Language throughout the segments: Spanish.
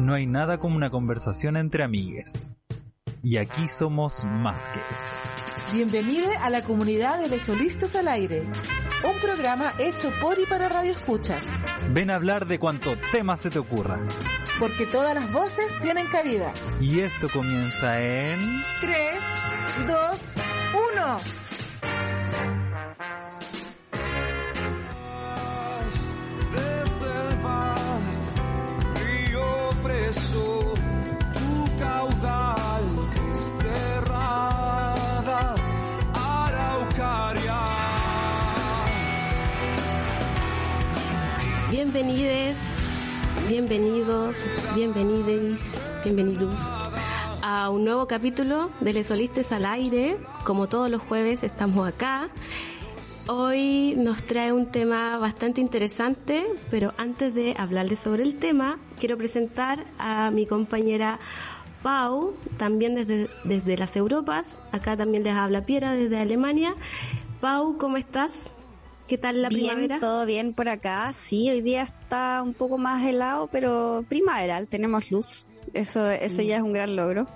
No hay nada como una conversación entre amigues. Y aquí somos más que eso. Bienvenido a la comunidad de Lesolistas al Aire, un programa hecho por y para Radio Escuchas. Ven a hablar de cuanto tema se te ocurra. Porque todas las voces tienen cabida. Y esto comienza en... 3, 2, 1. Tu caudal desterrada araucaria. Bienvenides, bienvenidos, bienvenides, bienvenidos a un nuevo capítulo de Les Solistes al Aire. Como todos los jueves estamos acá. Hoy nos trae un tema bastante interesante, pero antes de hablarles sobre el tema, quiero presentar a mi compañera Pau, también desde, desde las Europas. Acá también les habla Piera desde Alemania. Pau, ¿cómo estás? ¿Qué tal la bien, primavera? Todo bien por acá. Sí, hoy día está un poco más helado, pero primaveral, tenemos luz. Eso, eso ya es un gran logro.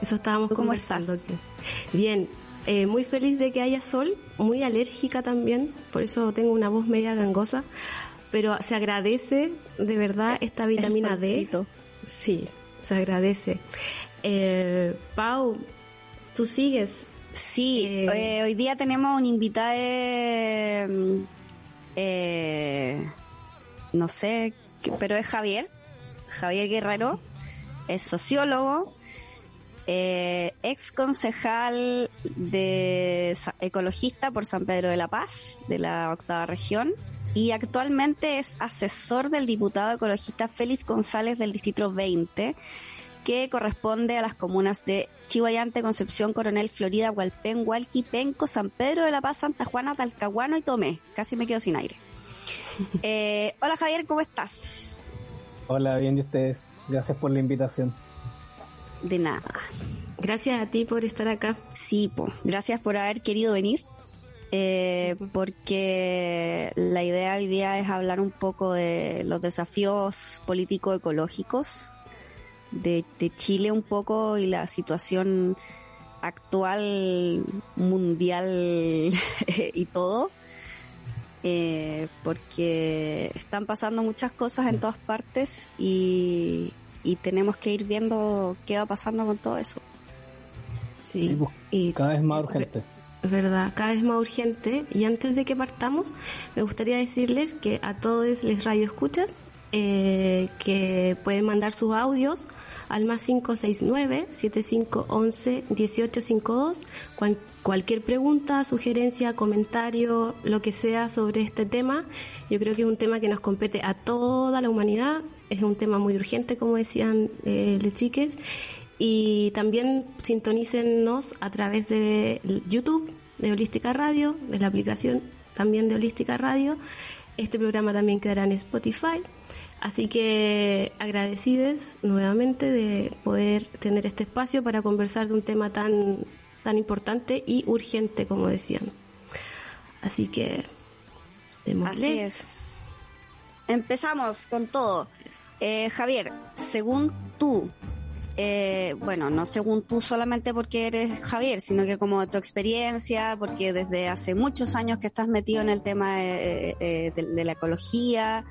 Eso estábamos ¿Tú cómo conversando estás? Bien, eh, muy feliz de que haya sol, muy alérgica también, por eso tengo una voz media gangosa, pero se agradece de verdad esta vitamina D. Sí, se agradece. Eh, Pau, tú sigues. Sí, Eh, eh, hoy día tenemos un invitado, eh, eh, no sé, pero es Javier, Javier Guerrero, es sociólogo, eh, ex concejal de ecologista por San Pedro de la Paz, de la octava región, y actualmente es asesor del diputado ecologista Félix González del Distrito 20, que corresponde a las comunas de Chihuayante, Concepción, Coronel, Florida, Hualpén, Hualqui, Penco, San Pedro de la Paz, Santa Juana, Talcahuano y Tomé. Casi me quedo sin aire. Eh, hola Javier, ¿cómo estás? Hola, bien, ¿y ustedes? Gracias por la invitación. De nada. Gracias a ti por estar acá. Sí, po. gracias por haber querido venir. eh, porque la idea hoy día es hablar un poco de los desafíos político-ecológicos de, de Chile un poco y la situación actual mundial y todo. Eh, porque están pasando muchas cosas en todas partes y, y tenemos que ir viendo qué va pasando con todo eso. Sí. Sí, pues, y cada vez más urgente. Es verdad, cada vez más urgente. Y antes de que partamos, me gustaría decirles que a todos les radio escuchas, eh, que pueden mandar sus audios al más 569-7511-1852. Cual- cualquier pregunta, sugerencia, comentario, lo que sea sobre este tema, yo creo que es un tema que nos compete a toda la humanidad. Es un tema muy urgente, como decían eh, chiques. Y también sintonícennos a través de YouTube, de Holística Radio, de la aplicación también de Holística Radio. Este programa también quedará en Spotify. Así que agradecidos nuevamente de poder tener este espacio para conversar de un tema tan, tan importante y urgente, como decían. Así que, démosle. Así es. Empezamos con todo. Eh, Javier, según tú, eh, bueno, no según tú solamente porque eres Javier, sino que como tu experiencia, porque desde hace muchos años que estás metido en el tema de, eh, de- la ecología,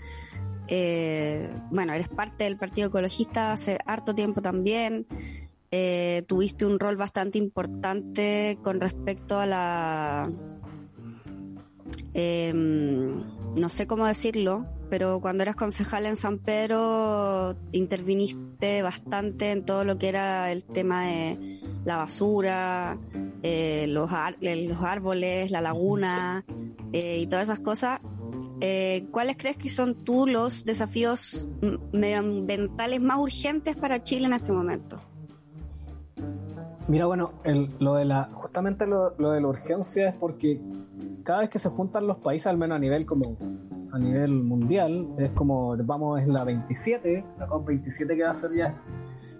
eh, bueno, eres parte del Partido Ecologista hace harto tiempo también, eh, tuviste un rol bastante importante con respecto a la eh, no sé cómo decirlo, pero cuando eras concejal en San Pedro interviniste bastante en todo lo que era el tema de la basura, eh, los, árboles, la laguna eh, y todas esas cosas. eh, ¿cuáles crees que son tú los desafíos medioambientales más urgentes para Chile en este momento? Mira, bueno, lo de la, justamente lo, de la urgencia es porque cada vez que se juntan los países, al menos a nivel como a nivel mundial, es como vamos en la 27, la COP27 que va a ser ya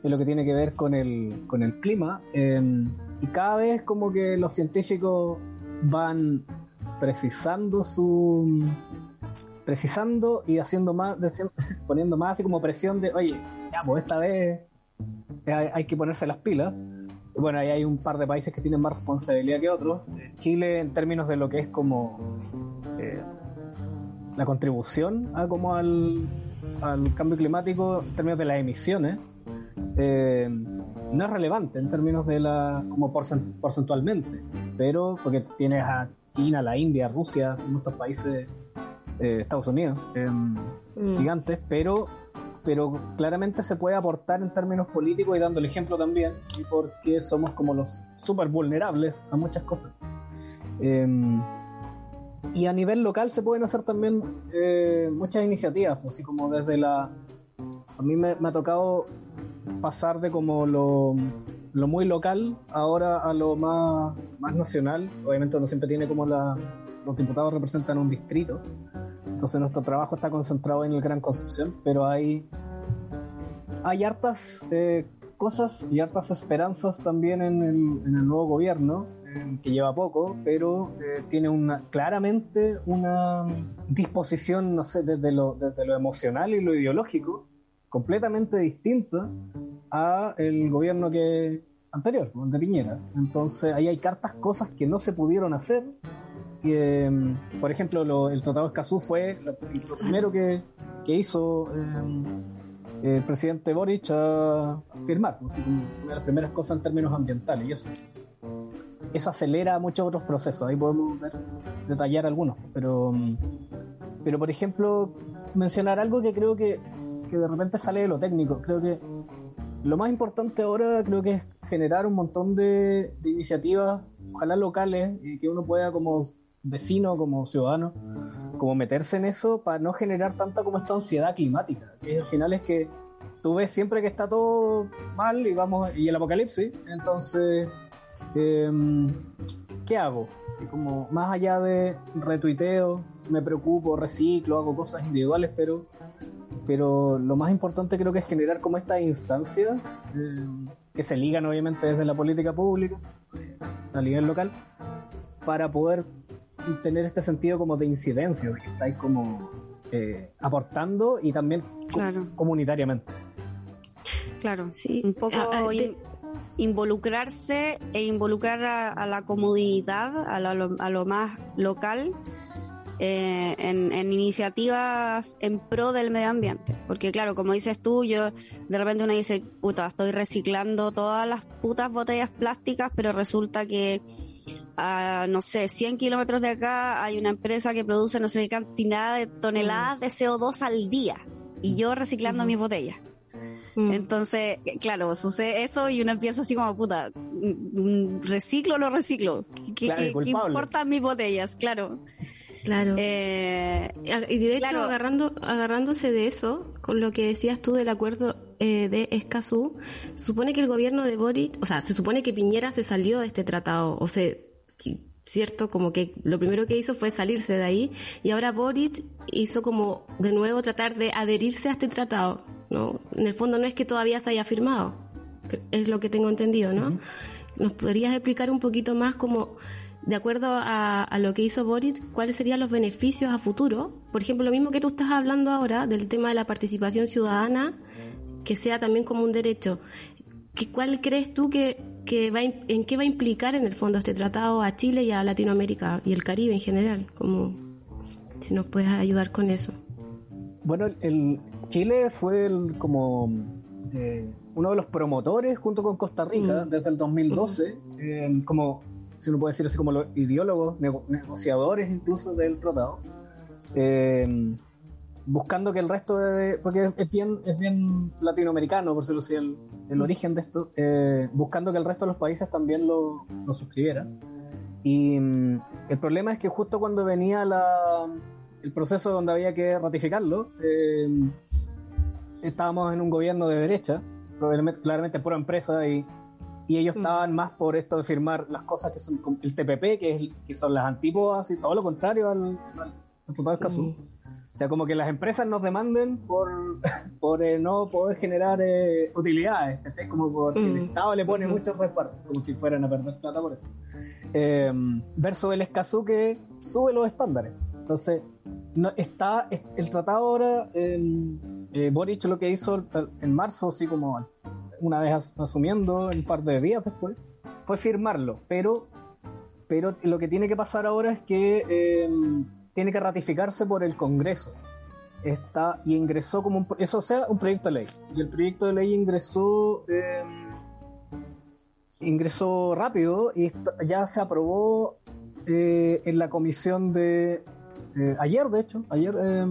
es lo que tiene que ver con el, con el clima. Em, y cada vez como que los científicos van precisando su precisando y haciendo más poniendo más así como presión de oye ya pues esta vez hay, que ponerse las pilas bueno ahí hay un par de países que tienen más responsabilidad que otros Chile en términos de lo que es como eh, la contribución a como al, al cambio climático en términos de las emisiones eh, no es relevante en términos de la como porcentualmente, pero porque tienes a China, la India, Rusia, muchos países, eh, Estados Unidos, em, mm. gigantes, pero pero claramente se puede aportar en términos políticos y dando el ejemplo también, y porque somos como los súper vulnerables a muchas cosas. Em, y a nivel local se pueden hacer también eh, muchas iniciativas, pues, así como desde la... A mí me ha tocado pasar de como lo, muy local ahora a lo más, más nacional. Obviamente uno siempre tiene como la, los diputados representan un distrito, entonces nuestro trabajo está concentrado en el Gran Concepción, pero hay, hay hartas eh, cosas y hartas esperanzas también en el, en el nuevo gobierno, que lleva poco, pero eh, tiene una claramente una disposición, no sé, desde lo, desde lo emocional y lo ideológico, completamente distinta a el gobierno que anterior, el de Piñera. Entonces ahí hay cartas, cosas que no se pudieron hacer. Que, mm, por ejemplo, el Tratado de Escazú fue lo, primero que, hizo em, el presidente Boric a firmar, como una de las primeras cosas en términos ambientales. Y eso, eso acelera muchos otros procesos. Ahí podemos detallar algunos. Pero, mm, pero, por ejemplo, mencionar algo que creo que que de repente sale de lo técnico. Creo que lo más importante ahora creo que es generar un montón de, iniciativas, ojalá locales, que uno pueda como vecino, como ciudadano, como meterse en eso para no generar tanta como esta ansiedad climática. Que al final es que tú ves siempre que está todo mal y vamos y el apocalipsis, entonces em, ¿qué hago? como más allá de retuiteo, me preocupo, reciclo, hago cosas individuales, pero pero lo más importante creo que es generar como esta instancia eh, que se ligan obviamente desde la política pública a nivel local para poder tener este sentido como de incidencia, de que estáis como eh, aportando y también comunitariamente. Claro, sí. Un poco involucrarse e involucrar a, la comunidad, a lo más local eh, en, iniciativas en pro del medio ambiente. Porque claro, como dices tú, yo de repente uno dice, puta, estoy reciclando todas las putas botellas plásticas, pero resulta que a, no sé, 100 kilómetros de acá hay una empresa que produce no sé qué cantidad de toneladas de CO2 al día. Y yo reciclando mis botellas. Mm. Entonces, claro, sucede eso y uno empieza así como, puta, mm, mm, reciclo o no reciclo. ¿Qué, ¿qué importan mis botellas? Claro. Claro. Eh, y de hecho, agarrando, agarrándose de eso, con lo que decías tú del acuerdo eh, de Escazú, supone que el gobierno de Boric, o sea, se supone que Piñera se salió de este tratado, o sea, cierto, como que lo primero que hizo fue salirse de ahí, y ahora Boric hizo como de nuevo tratar de adherirse a este tratado, ¿no? En el fondo no es que todavía se haya firmado, es lo que tengo entendido, ¿no? ¿Nos podrías explicar un poquito más cómo de acuerdo a, lo que hizo Boris, cuáles serían los beneficios a futuro. Por ejemplo, lo mismo que tú estás hablando ahora del tema de la participación ciudadana, que sea también como un derecho. ¿Qué, ¿Cuál crees tú que, va, en qué va a implicar en el fondo este tratado a Chile y a Latinoamérica y el Caribe en general? Como, si nos puedes ayudar con eso. Bueno, el, Chile fue el, como eh, uno de los promotores junto con Costa Rica mm. desde el 2012, eh, como si uno puede decir así como los ideólogos, negociadores incluso del tratado, eh, buscando que el resto de... porque es bien, es bien latinoamericano, por decirlo así, el, el origen de esto, eh, buscando que el resto de los países también lo, lo suscribieran. Y mm, el problema es que justo cuando venía la, el proceso donde había que ratificarlo, eh, estábamos en un gobierno de derecha, probablemente, claramente por empresa, y, y ellos Mm. estaban más por esto de firmar las cosas que son el TPP, que, es, que son las antípodas y todo lo contrario al, al, al de Escazú. Mm. O sea, como que las empresas nos demanden por, por eh, no poder generar eh, utilidades, ¿cachai? Como porque el Mm. Estado le pone Ujú. muchos repartos, como si fueran a perder plata por eso. Eh, versus el Escazú que sube los estándares. Entonces, no, está es- el tratado ahora, eh, eh, Boric lo que hizo en marzo, así como una vez as- asumiendo, un par de días después, fue firmarlo, pero, pero lo que tiene que pasar ahora es que eh, tiene que ratificarse por el Congreso. Está, y ingresó como un, eso sea un proyecto de ley. Y el proyecto de ley ingresó eh, ingresó rápido y ya se aprobó eh, en la comisión de eh, ayer, de hecho, ayer eh,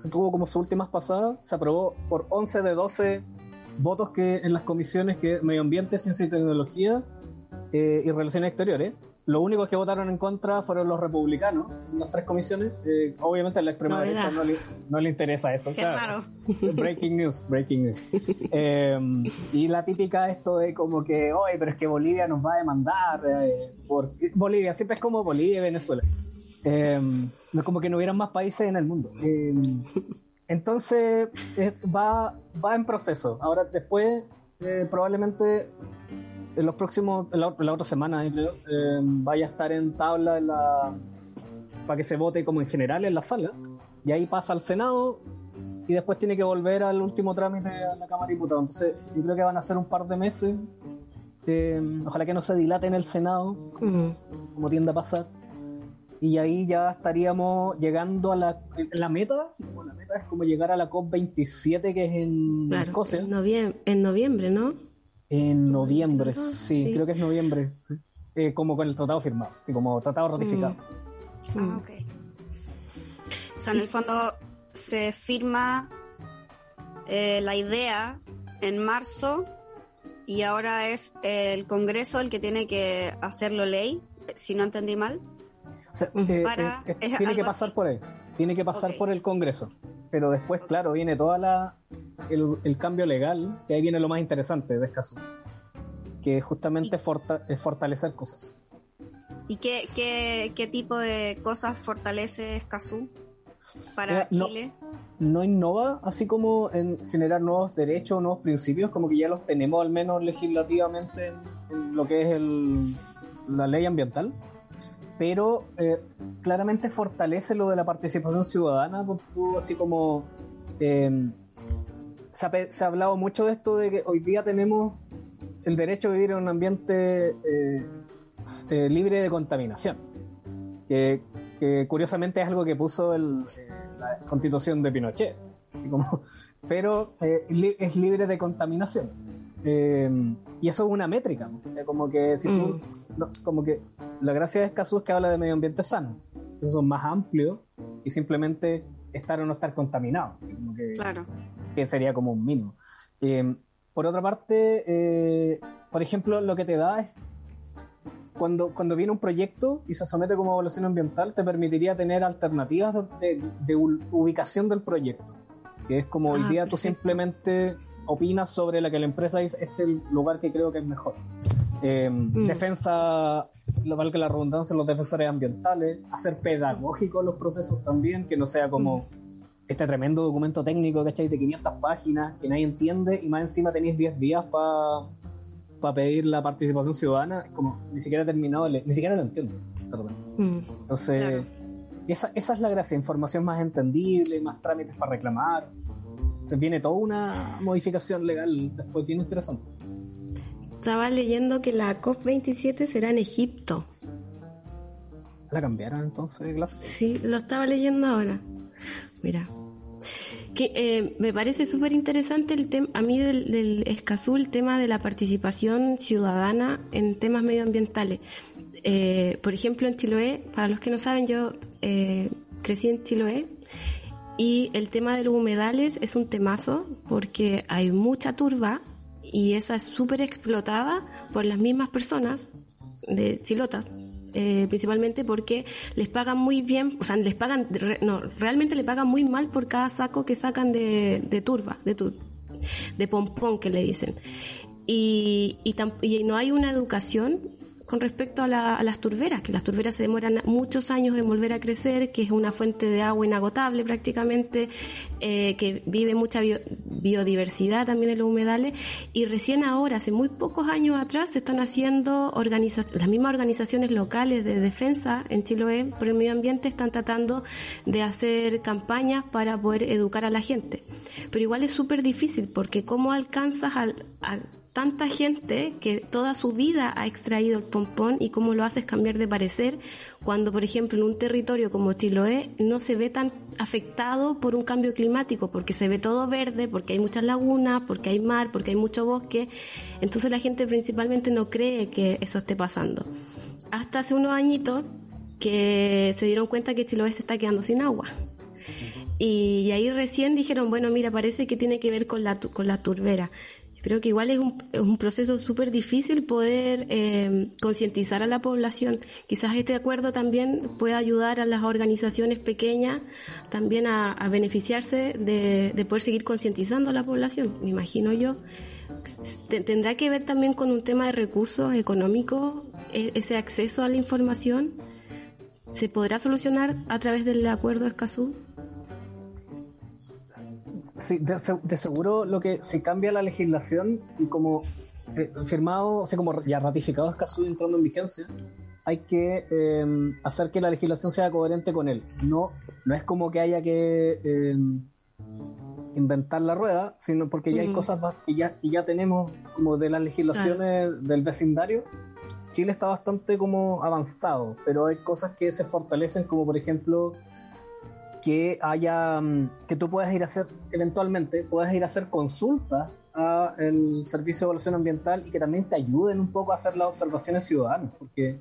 se tuvo como sus últimas pasadas, se aprobó por 11 de 12 votos que en las comisiones que medio ambiente, ciencia y tecnología eh, y relaciones exteriores. Los únicos que votaron en contra fueron los republicanos en las tres comisiones. Eh, obviamente a la extrema Novedad. derecha no le, no le interesa eso. Qué claro. raro. Breaking news, breaking news. Eh, y la típica esto de como que, oye, pero es que Bolivia nos va a demandar eh, por Bolivia, siempre es como Bolivia y Venezuela. No es como que no hubieran más países en el mundo. Eh, entonces eh, va, va en proceso. Ahora después eh, probablemente en los próximos, en la, en la otra semana, eh, vaya a estar en tabla en la, para que se vote como en general en la sala. Y ahí pasa al Senado y después tiene que volver al último trámite a la Cámara de Diputados. Entonces, yo creo que van a ser un par de meses. Eh, ojalá que no se dilate en el Senado, como tiende a pasar. Y ahí ya estaríamos llegando a la, la meta. La meta es como llegar a la COP27, que es en Claro, Escocia. en, noviem- en noviembre, ¿no? En noviembre, sí, sí. creo que es noviembre. sí. Eh, como con el tratado firmado, sí, como tratado ratificado. Mm. Ah, ok. O sea, en el fondo se firma eh, la idea en marzo y ahora es el Congreso el que tiene que hacerlo ley, si no entendí mal. O sea, eh, Para- eh, es tiene que pasar así. por ahí, tiene que pasar por el Congreso. Pero después, claro, viene toda la el, el cambio legal, que ahí viene lo más interesante de Escazú, que justamente forta- es fortalecer cosas. ¿Y qué, qué, qué tipo de cosas fortalece Escazú para Eh, no. Chile? no innova, así como en generar nuevos derechos, nuevos principios, como que ya los tenemos al menos legislativamente en, en lo que es el, la ley ambiental, pero eh, claramente fortalece lo de la participación ciudadana, tú, así como eh, se, ha, se ha hablado mucho de esto de que hoy día tenemos el derecho a vivir en un ambiente eh, eh, libre de contaminación, que, curiosamente es algo que puso el, eh, la constitución de Pinochet, así como, pero es libre de contaminación. Eh, y eso es una métrica, como que si tú- no, como que la gracia de Escazú es que habla de medio ambiente sano, entonces son más amplios y simplemente estar o no estar contaminado, como que, Claro. que sería como un mínimo. Eh, por otra parte, eh, por ejemplo, lo que te da es cuando, cuando viene un proyecto y se somete como evaluación ambiental, te permitiría tener alternativas de, de- de u- ubicación del proyecto. Que es como hoy Ah, día tú perfecto. simplemente opinas sobre la que la empresa dice, este es el lugar que creo que es mejor. Eh, Defensa, lo valga la redundancia, los defensores ambientales, hacer pedagógicos los procesos también, que no sea como este tremendo documento técnico, ¿cachai? De 500 páginas que nadie entiende y más encima tenéis 10 días para pedir la participación ciudadana, es como ni siquiera he terminado, leer, ni siquiera lo entiendo. Mm. Entonces, Claro. esa, esa es la gracia, información más entendible, más trámites para reclamar. Se viene toda una modificación legal después bien interesante. Estaba leyendo que la COP27 será en Egipto. ¿La cambiaron entonces, Glass? Sí, lo estaba leyendo ahora. Mira. Que, eh, me parece súper interesante el tema, a mí del, del Escazú, el tema de la participación ciudadana en temas medioambientales. Eh, por ejemplo, en Chiloé, para los que no saben, yo eh, crecí en Chiloé y el tema de los humedales es un temazo porque hay mucha turba y esa es súper explotada por las mismas personas de chilotas eh, principalmente porque les pagan muy bien, o sea, les pagan, no, realmente le pagan muy mal por cada saco que sacan de, de turba, de, tur, de pompón que le dicen. Y, y, y no hay una educación con respecto a, las turberas, que las turberas se demoran muchos años en volver a crecer, que es una fuente de agua inagotable prácticamente, eh, que vive mucha biodiversidad también en los humedales, y recién ahora, hace muy pocos años atrás, se están haciendo las mismas organizaciones locales de defensa en Chiloé por el medio ambiente, están tratando de hacer campañas para poder educar a la gente. Pero igual es súper difícil, porque ¿cómo alcanzas al, a tanta gente que toda su vida ha extraído el pompón y cómo lo haces cambiar de parecer cuando, por ejemplo, en un territorio como Chiloé no se ve tan afectado por un cambio climático, porque se ve todo verde, porque hay muchas lagunas, porque hay mar, porque hay mucho bosque. Entonces la gente principalmente no cree que eso esté pasando. Hasta hace unos añitos que se dieron cuenta que Chiloé se está quedando sin agua. Y, ahí recién dijeron, bueno, mira, parece que tiene que ver con la, con la turbera creo que igual es un, es un proceso súper difícil poder eh, concientizar a la población. Quizás este acuerdo también pueda ayudar a las organizaciones pequeñas también a, beneficiarse de, poder seguir concientizando a la población, me imagino yo. ¿Tendrá que ver también con un tema de recursos económicos, e, ese acceso a la información? ¿Se podrá solucionar a través del acuerdo Escazú? Sí, de, seguro lo que si cambia la legislación y como eh, firmado, o sea, como ya ratificado Escazú entrando en vigencia, hay que em, hacer que la legislación sea coherente con él. No, no es como que haya que em, inventar la rueda, sino porque ya hay cosas que ya, que ya tenemos como de las legislaciones del vecindario. Chile está bastante como avanzado, pero hay cosas que se fortalecen, como por ejemplo que haya mm, que tú puedas ir a hacer eventualmente puedas ir a hacer consultas a el servicio de evaluación ambiental y que también te ayuden un poco a hacer las observaciones ciudadanas porque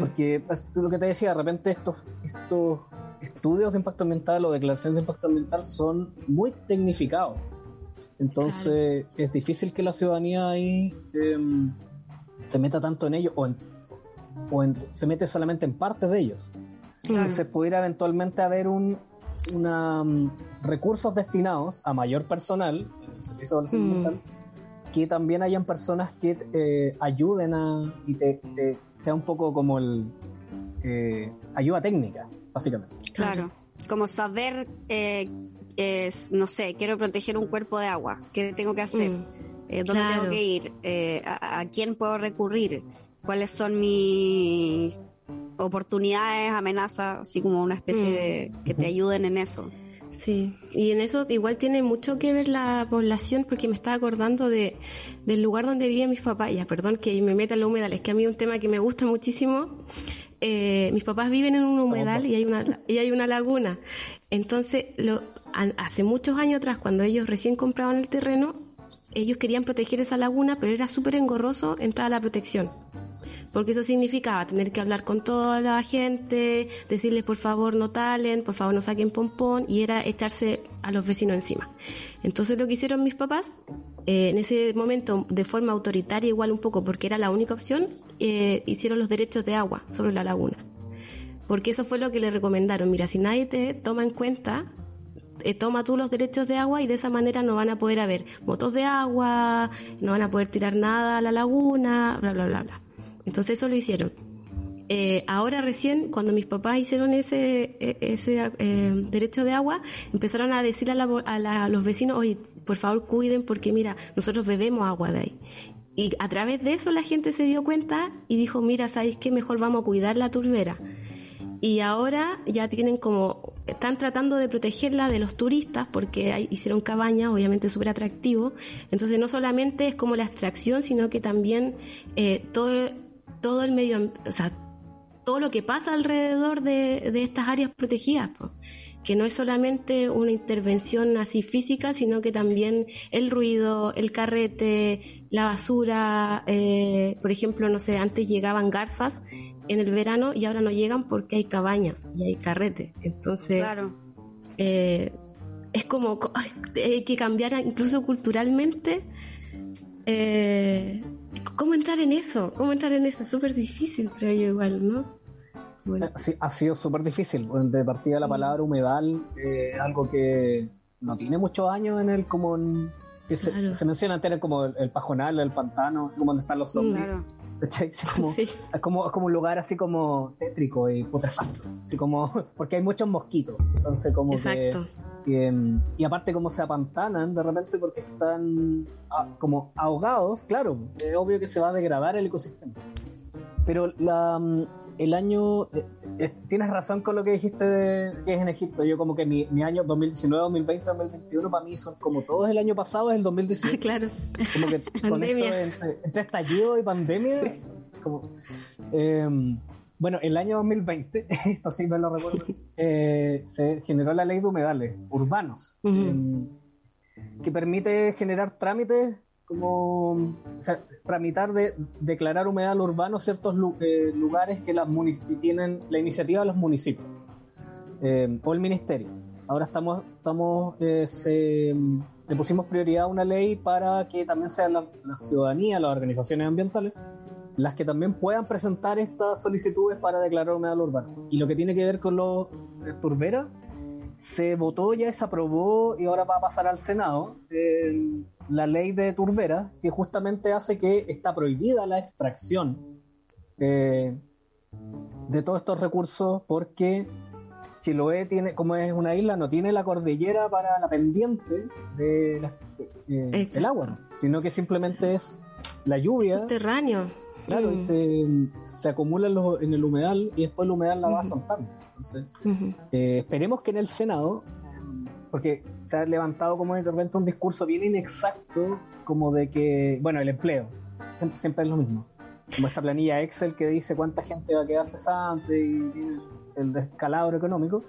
porque pues, lo que te decía de repente estos estos estudios de impacto ambiental o declaraciones de impacto ambiental son muy tecnificados. Entonces es difícil que la ciudadanía ahí em, se meta tanto en ellos o, o se mete solamente en parte de ellos se pudiera eventualmente haber un una, mm, recursos destinados a mayor personal mm. que también hayan personas que eh, ayuden a y te, sea un poco como el eh, ayuda técnica básicamente. Claro. Como saber eh, es, no sé quiero proteger un cuerpo de agua qué tengo que hacer mm. dónde tengo que ir a, a quién puedo recurrir cuáles son mis oportunidades, amenazas, así como una especie de que te ayuden en eso. Sí, y en eso igual tiene mucho que ver la población porque me estaba acordando de, del lugar donde viven mis papás. Ya, perdón que me meta en la humedal, es que a mí es un tema que me gusta muchísimo. Eh, mis papás viven en un humedal y hay una, y hay una laguna. Entonces, lo, hace muchos años atrás, cuando ellos recién compraban el terreno, ellos querían proteger esa laguna, pero era súper engorroso entrar a la protección porque eso significaba tener que hablar con toda la gente, decirles por favor no talen, por favor no saquen pompón, y era echarse a los vecinos encima. Entonces lo que hicieron mis papás, eh, en ese momento de forma autoritaria igual un poco, porque era la única opción, eh, hicieron los derechos de agua sobre la laguna. Porque eso fue lo que le recomendaron. Mira, si nadie te toma en cuenta, eh, toma tú los derechos de agua y de esa manera no van a poder haber motos de agua, no van a poder tirar nada a la laguna, bla, bla, bla, bla. Entonces eso lo hicieron. Eh, ahora recién, cuando mis papás hicieron ese, e, ese eh, derecho de agua, empezaron a decirle a, los vecinos, oye, por favor cuiden porque mira, nosotros bebemos agua de ahí. Y a través de eso la gente se dio cuenta y dijo, mira, ¿sabéis qué? Mejor vamos a cuidar la turbera. Y ahora ya tienen como, están tratando de protegerla de los turistas porque hicieron cabañas, obviamente súper atractivo. Entonces no solamente es como la extracción, sino que también eh, todo todo el medio, o sea, todo lo que pasa alrededor de, estas áreas protegidas, que no es solamente una intervención así física, sino que también el ruido, el carrete, la basura, eh, por ejemplo, no sé, antes llegaban garzas en el verano y ahora no llegan porque hay cabañas y hay carrete, entonces eh, es como hay que cambiar incluso culturalmente. Eh, ¿Cómo entrar en eso? ¿Cómo entrar en eso? Es súper difícil, creo yo igual, ¿no? Bueno. Sí, ha sido súper difícil. De partida la palabra humedal, eh, algo que no tiene muchos años en el como en, que se, Claro. se menciona antes como el, el pajonal, el pantano, así como donde están los zombies. Claro. ¿Cachai? Así como, Sí. es, como, es como un lugar así como tétrico y putrefacto. Así como, porque hay muchos mosquitos. Entonces como Exacto. que... mm, y aparte como se apantanan de repente porque están ah, como ahogados, claro, es obvio que se va a degradar el ecosistema. Pero la, mm, el año, eh, eh, tienes razón con lo que dijiste de, que es en Egipto. Yo como que mi, mi año 2019, 2020, 2021 para mí son como todos el año pasado es el 2018. claro. Como que con esto entre, entre estallido y pandemia, como, eh, bueno, el año 2020, esto sí me lo recuerdo, eh, se generó la ley de humedales urbanos, eh, que permite generar trámites como o sea, tramitar de declarar humedal urbano ciertos lu- eh, lugares que las tienen la iniciativa de los municipios eh, o el ministerio. Ahora estamos, estamos eh, se- le pusimos prioridad a una ley para que también sean la, la ciudadanía, las organizaciones ambientales, las que también puedan presentar estas solicitudes para declarar humedal urbano. Y lo que tiene que ver con los eh, turberas, se votó ya, se aprobó y ahora va a pasar al Senado eh, la ley de turbera que justamente hace que está prohibida la extracción eh, de todos estos recursos porque Chiloé tiene, como es una isla, no tiene la cordillera para la pendiente de la- eh, del agua, sino que simplemente es la lluvia, Subterráneo. Claro, y Mm. se, se acumula en, los- en el humedal y después el humedal la va Ujú. soltando. Entonces, Ujú. eh, esperemos que en el Senado, porque se ha levantado como de repente un discurso bien inexacto, como de que, bueno, el empleo, siempre, siempre es lo mismo. Como esta planilla Excel que dice cuánta gente va a quedar cesante y, y el descalabro económico.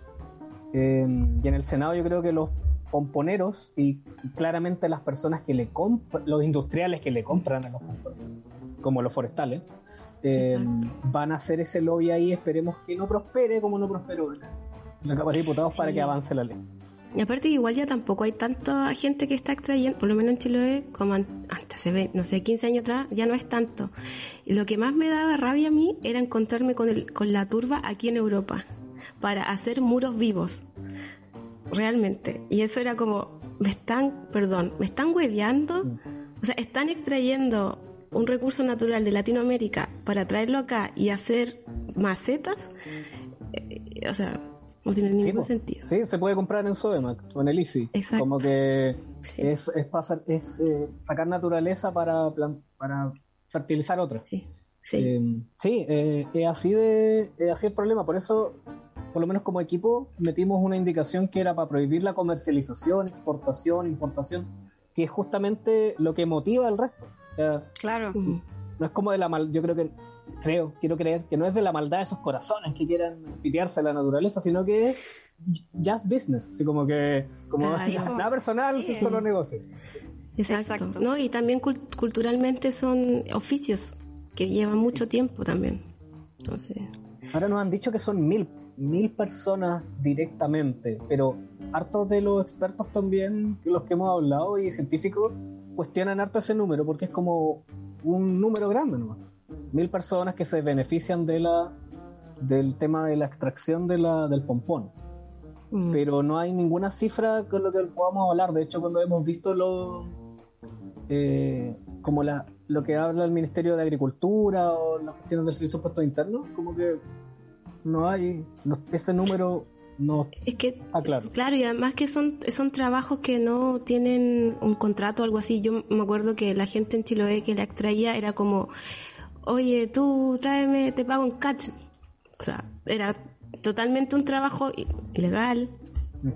Eh, y en el Senado yo creo que los pomponeros y claramente las personas que le compran, los industriales que le compran a los pomponeros, como los forestales, eh, van a hacer ese lobby ahí. Esperemos que no prospere como no prosperó la Cámara de Diputados para que avance la ley. Y aparte igual ya tampoco hay tanta gente que está extrayendo, por lo menos en Chiloé, como an- antes, se ve, no sé, 15 años atrás, ya no es tanto. Y lo que más me daba rabia a mí era encontrarme con, el, con la turba aquí en Europa, para hacer muros vivos, realmente. Y eso era como, me están, perdón, me están hueveando, o sea, están extrayendo un recurso natural de Latinoamérica para traerlo acá y hacer macetas, Eh, o sea, no tiene ningún Sí, sentido. Sí, se puede comprar en Sodemac o en el Easy. Exacto. Como que Sí. es, es, pasar- es, eh, sacar naturaleza para, fertilizar otra. Sí, sí. Eh, sí, es así de es así el problema. Por eso, por lo menos como equipo, metimos una indicación que era para prohibir la comercialización, exportación, importación, que es justamente lo que motiva al resto. Sea, Claro. No es como de la mal, yo creo que creo, quiero creer que no es de la maldad de esos corazones que quieran pitearse a la naturaleza, sino que es just business, así como que como Claro. así, nada personal, Sí. solo negocio. Exacto. Exacto. ¿no? Y también cul- culturalmente son oficios que llevan mucho tiempo también. Entonces, Ahora nos han dicho que son mil, mil personas directamente, pero hartos de los expertos también, los que hemos hablado y científicos, cuestionan harto ese número porque es como un número grande nomás. Mil personas que se benefician de la del tema de la extracción de la, del pompón. mm, pero no hay ninguna cifra con lo que podamos hablar. De hecho, cuando hemos visto lo, eh, como la, lo que habla el Ministerio de Agricultura o las cuestiones del Servicio de Puestos Internos, como que no hay, no- ese número no es que, está claro. claro, y además que son, son trabajos que no tienen un contrato o algo así. Yo me acuerdo que la gente en Chiloé que la extraía era como, oye, tú tráeme, te pago en catch. O sea, era totalmente un trabajo ilegal.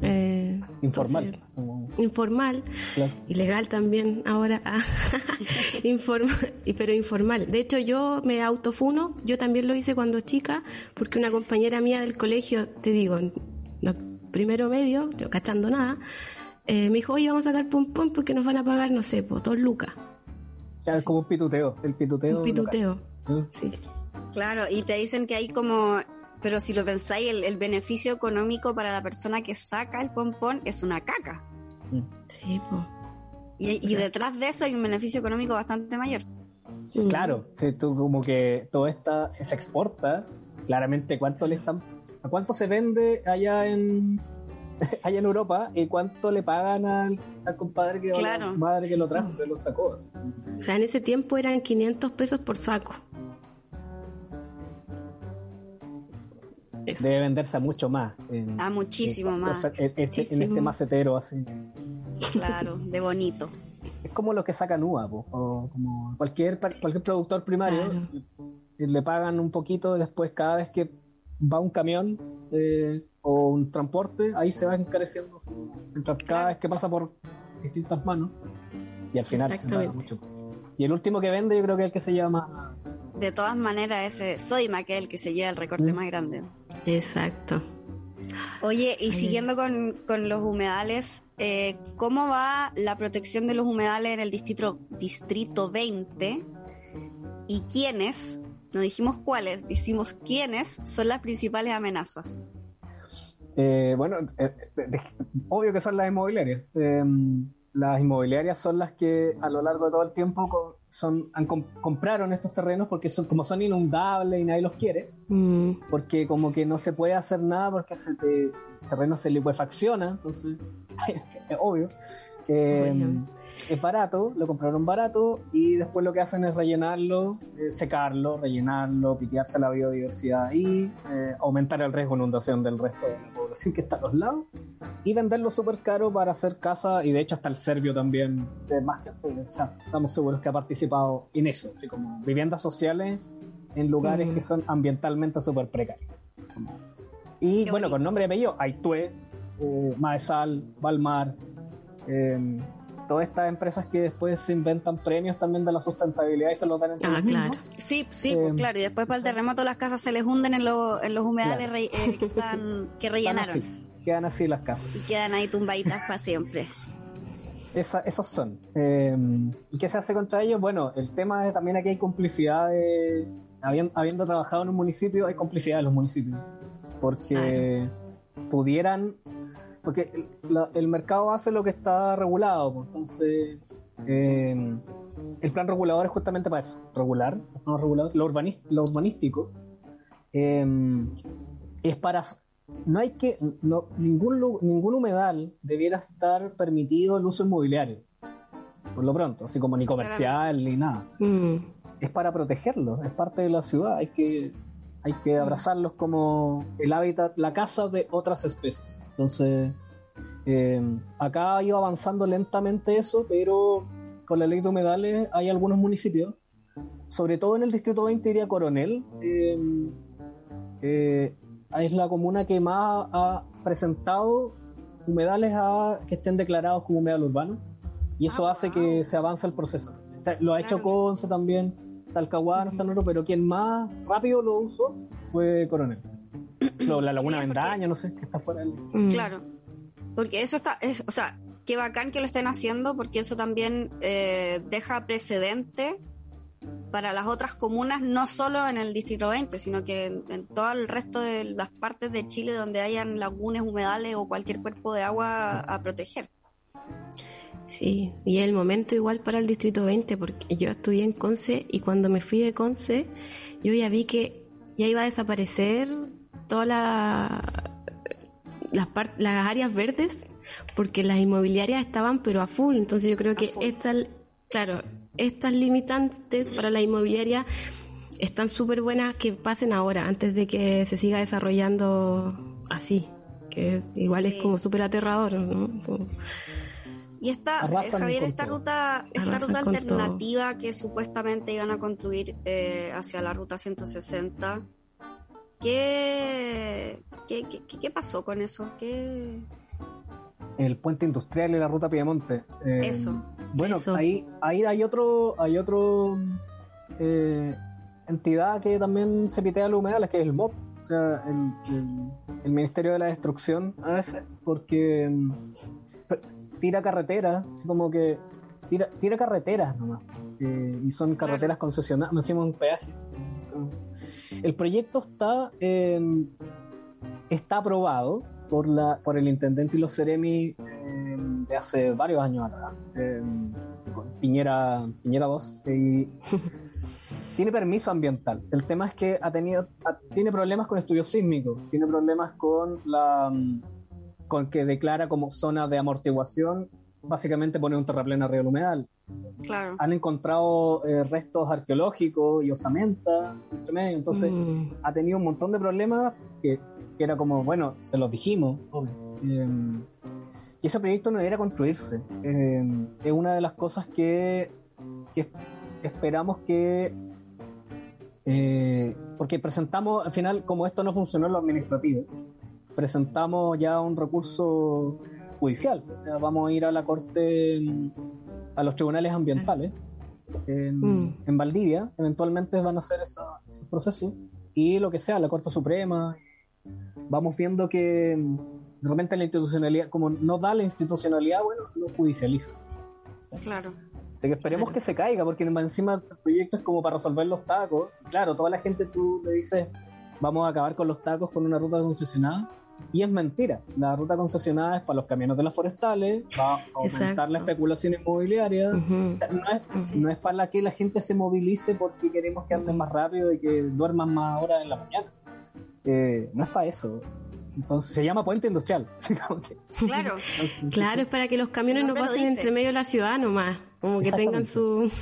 Eh, Informal. entonces, como- informal. claro. Ilegal también ahora, ah, Informa- y- pero informal. De hecho, yo me autofuno, yo también lo hice cuando chica, porque una compañera mía del colegio, te digo, primero medio, no cachando nada, eh, me dijo, oye, vamos a sacar pompón porque nos van a pagar, no sé, por dos lucas, Claro, es como un pituteo. El pituteo. un pituteo. local. Sí, Claro, y te dicen que hay como, pero si lo pensáis, el, el beneficio económico para la persona que saca el pompón es una caca. Mm. sí, po. Y, y detrás de eso hay un beneficio económico bastante mayor. Mm. Claro, si tú como que todo esta, si se exporta, claramente cuánto le están, a cuánto se vende allá en allá en Europa y cuánto le pagan al, al compadre que la madre que lo trajo, que lo sacó. así. O sea, en ese tiempo eran 500 pesos por saco. Eso. Debe venderse a mucho más. en- Ah, muchísimo en- más. en- en- en este Muchísimo. macetero así. Claro, de bonito. Es como lo que sacan uva, po, o como cualquier, cualquier productor primario, Claro. le, le pagan un poquito y después cada vez que va un camión eh, o un transporte, ahí se va encareciendo mientras cada vez que pasa por distintas manos y al final se mucho. Y el último que vende yo creo que es el que se llama De todas maneras, ese soy aquel que se lleva el recorte Mm. más grande. Exacto. Oye, y Ay. siguiendo con, con los humedales, eh, ¿cómo va la protección de los humedales en el distrito, distrito 20? ¿Y quiénes, no dijimos cuáles, dijimos quiénes son las principales amenazas? Eh, bueno, eh, eh, de- obvio que son las inmobiliarias. Eh, las inmobiliarias son las que a lo largo de todo el tiempo son, han com- compraron estos terrenos porque son, como son inundables y nadie los quiere, Mm, porque como que no se puede hacer nada porque se te- el terreno se liquefacciona, entonces es obvio. Eh, Bueno. Es barato, lo compraron barato y después lo que hacen es rellenarlo, eh, secarlo, rellenarlo, pitearse la biodiversidad y eh, aumentar el riesgo de inundación del resto de la población que está a los lados y venderlo súper caro para hacer casa y de hecho hasta el serbio también, de más que, o sea, estamos seguros que ha participado en eso, así como viviendas sociales en lugares Mm. que son ambientalmente súper precarios. Y Qué bueno, bonito. con nombre y apellido, Aitue, eh, Maesal, Valmar, eh, todas estas empresas que después se inventan premios también de la sustentabilidad y se los dan entre Ah, mismos. claro. Sí, sí, Eh, pues claro, y después para el terremoto las casas se les hunden en, los- en los humedales Claro. re- eh, que, están- que rellenaron así, quedan así las casas. y quedan ahí tumbaditas para siempre. Esa- esos son. Eh, ¿Y qué se hace contra ellos? Bueno, el tema es también aquí hay complicidad de... Habiendo, habiendo trabajado en un municipio, hay complicidad de los municipios. Porque pudieran... Porque el, la- el mercado hace lo que está regulado. pues, Entonces, eh, el plan regulador es justamente para eso. Regular, no regulador, lo, urbanístico. eh, es para no hay que no, ningún ningún humedal debiera estar permitido el uso inmobiliario por lo pronto así como ni comercial ni nada Mm, es para protegerlos es parte de la ciudad hay que hay que abrazarlos como el hábitat la casa de otras especies entonces eh, acá iba avanzando lentamente eso pero con la ley de humedales hay algunos municipios sobre todo en el distrito 20 diría Coronel eh, eh, es la comuna que más ha presentado humedales a, que estén declarados como humedal urbano y eso Ah, hace wow. que se avance el proceso. O sea, lo ha hecho. Conce también, Talcahuano está en oro, pero quien más rápido lo usó fue Coronel. La Laguna Sí, porque- Vendaña, no sé, que está fuera del... mm. Claro, porque eso está, es- o sea, qué bacán que lo estén haciendo porque eso también eh, deja precedente para las otras comunas, no solo en el Distrito 20, sino que en, en todo el resto de las partes de Chile donde hayan lagunas, humedales o cualquier cuerpo de agua a proteger. Sí, y el momento igual para el Distrito 20, porque yo estudié en Conce y cuando me fui de Conce, yo ya vi que ya iba a desaparecer todas la, las, las áreas verdes, porque las inmobiliarias estaban pero a full, entonces yo creo que estas, claro, estas limitantes para la inmobiliaria están súper buenas que pasen ahora, antes de que se siga desarrollando así, que igual Sí. es como súper aterrador, ¿no? Como- Y esta, eh, Arrasan Javier, esta todo. ruta, esta Arrasan ruta alternativa que supuestamente iban a construir eh, hacia la ruta 160, ¿qué, qué, qué, qué pasó con eso? ¿Qué... el puente industrial y la ruta Piemonte. Eh, Eso. Bueno, Eso. ahí ahí hay otro hay otro eh, entidad que también se pitea los humedales, que es el MOP, o sea, el, el- el Ministerio de la Destrucción, a veces, porque mm, tira carreteras, así como que tira, tira carreteras nomás, eh, y son carreteras concesionadas, me decimos un peaje. El proyecto está eh, está aprobado por la por el intendente y los Ceremi eh, de hace varios años atrás. eh, con Piñera Piñera 2 y tiene permiso ambiental. El tema es que ha tenido, ha- tiene problemas con estudios sísmicos, tiene problemas con la con que declara como zona de amortiguación, básicamente pone un terraplén arriba del humedal. Claro. Han encontrado eh, restos arqueológicos y osamenta entre medio, entonces Mm, ha tenido un montón de problemas que, que era como, bueno, se los dijimos, obvio. Eh, y ese proyecto no debería construirse. Eh, es una de las cosas que, que esperamos que... eh, porque presentamos, al final, como esto no funcionó en lo administrativo, presentamos ya un recurso judicial. O sea, vamos a ir a la corte, mm, a los tribunales ambientales en, Mm. en Valdivia. Eventualmente van a hacer esa- esos procesos. Y lo que sea, la Corte Suprema. Vamos viendo que mm, de repente la institucionalidad, como no da la institucionalidad, bueno, lo judicializa. Claro. Así que esperemos Claro. que se caiga, porque encima el proyecto es como para resolver los tacos. Claro, toda la gente tú le dices, vamos a acabar con los tacos con una ruta concesionada. Y es mentira. La ruta concesionada es para los camiones de las forestales, va a aumentar Exacto. la especulación inmobiliaria. ujú. O sea, no, es, no es. para que la gente se movilice porque queremos que anden más rápido y que duerman más horas en la mañana. Eh, no es para eso. Entonces se llama puente industrial. Claro. Claro, es para que los camiones no pasen entre medio de la ciudad nomás. Como que tengan su.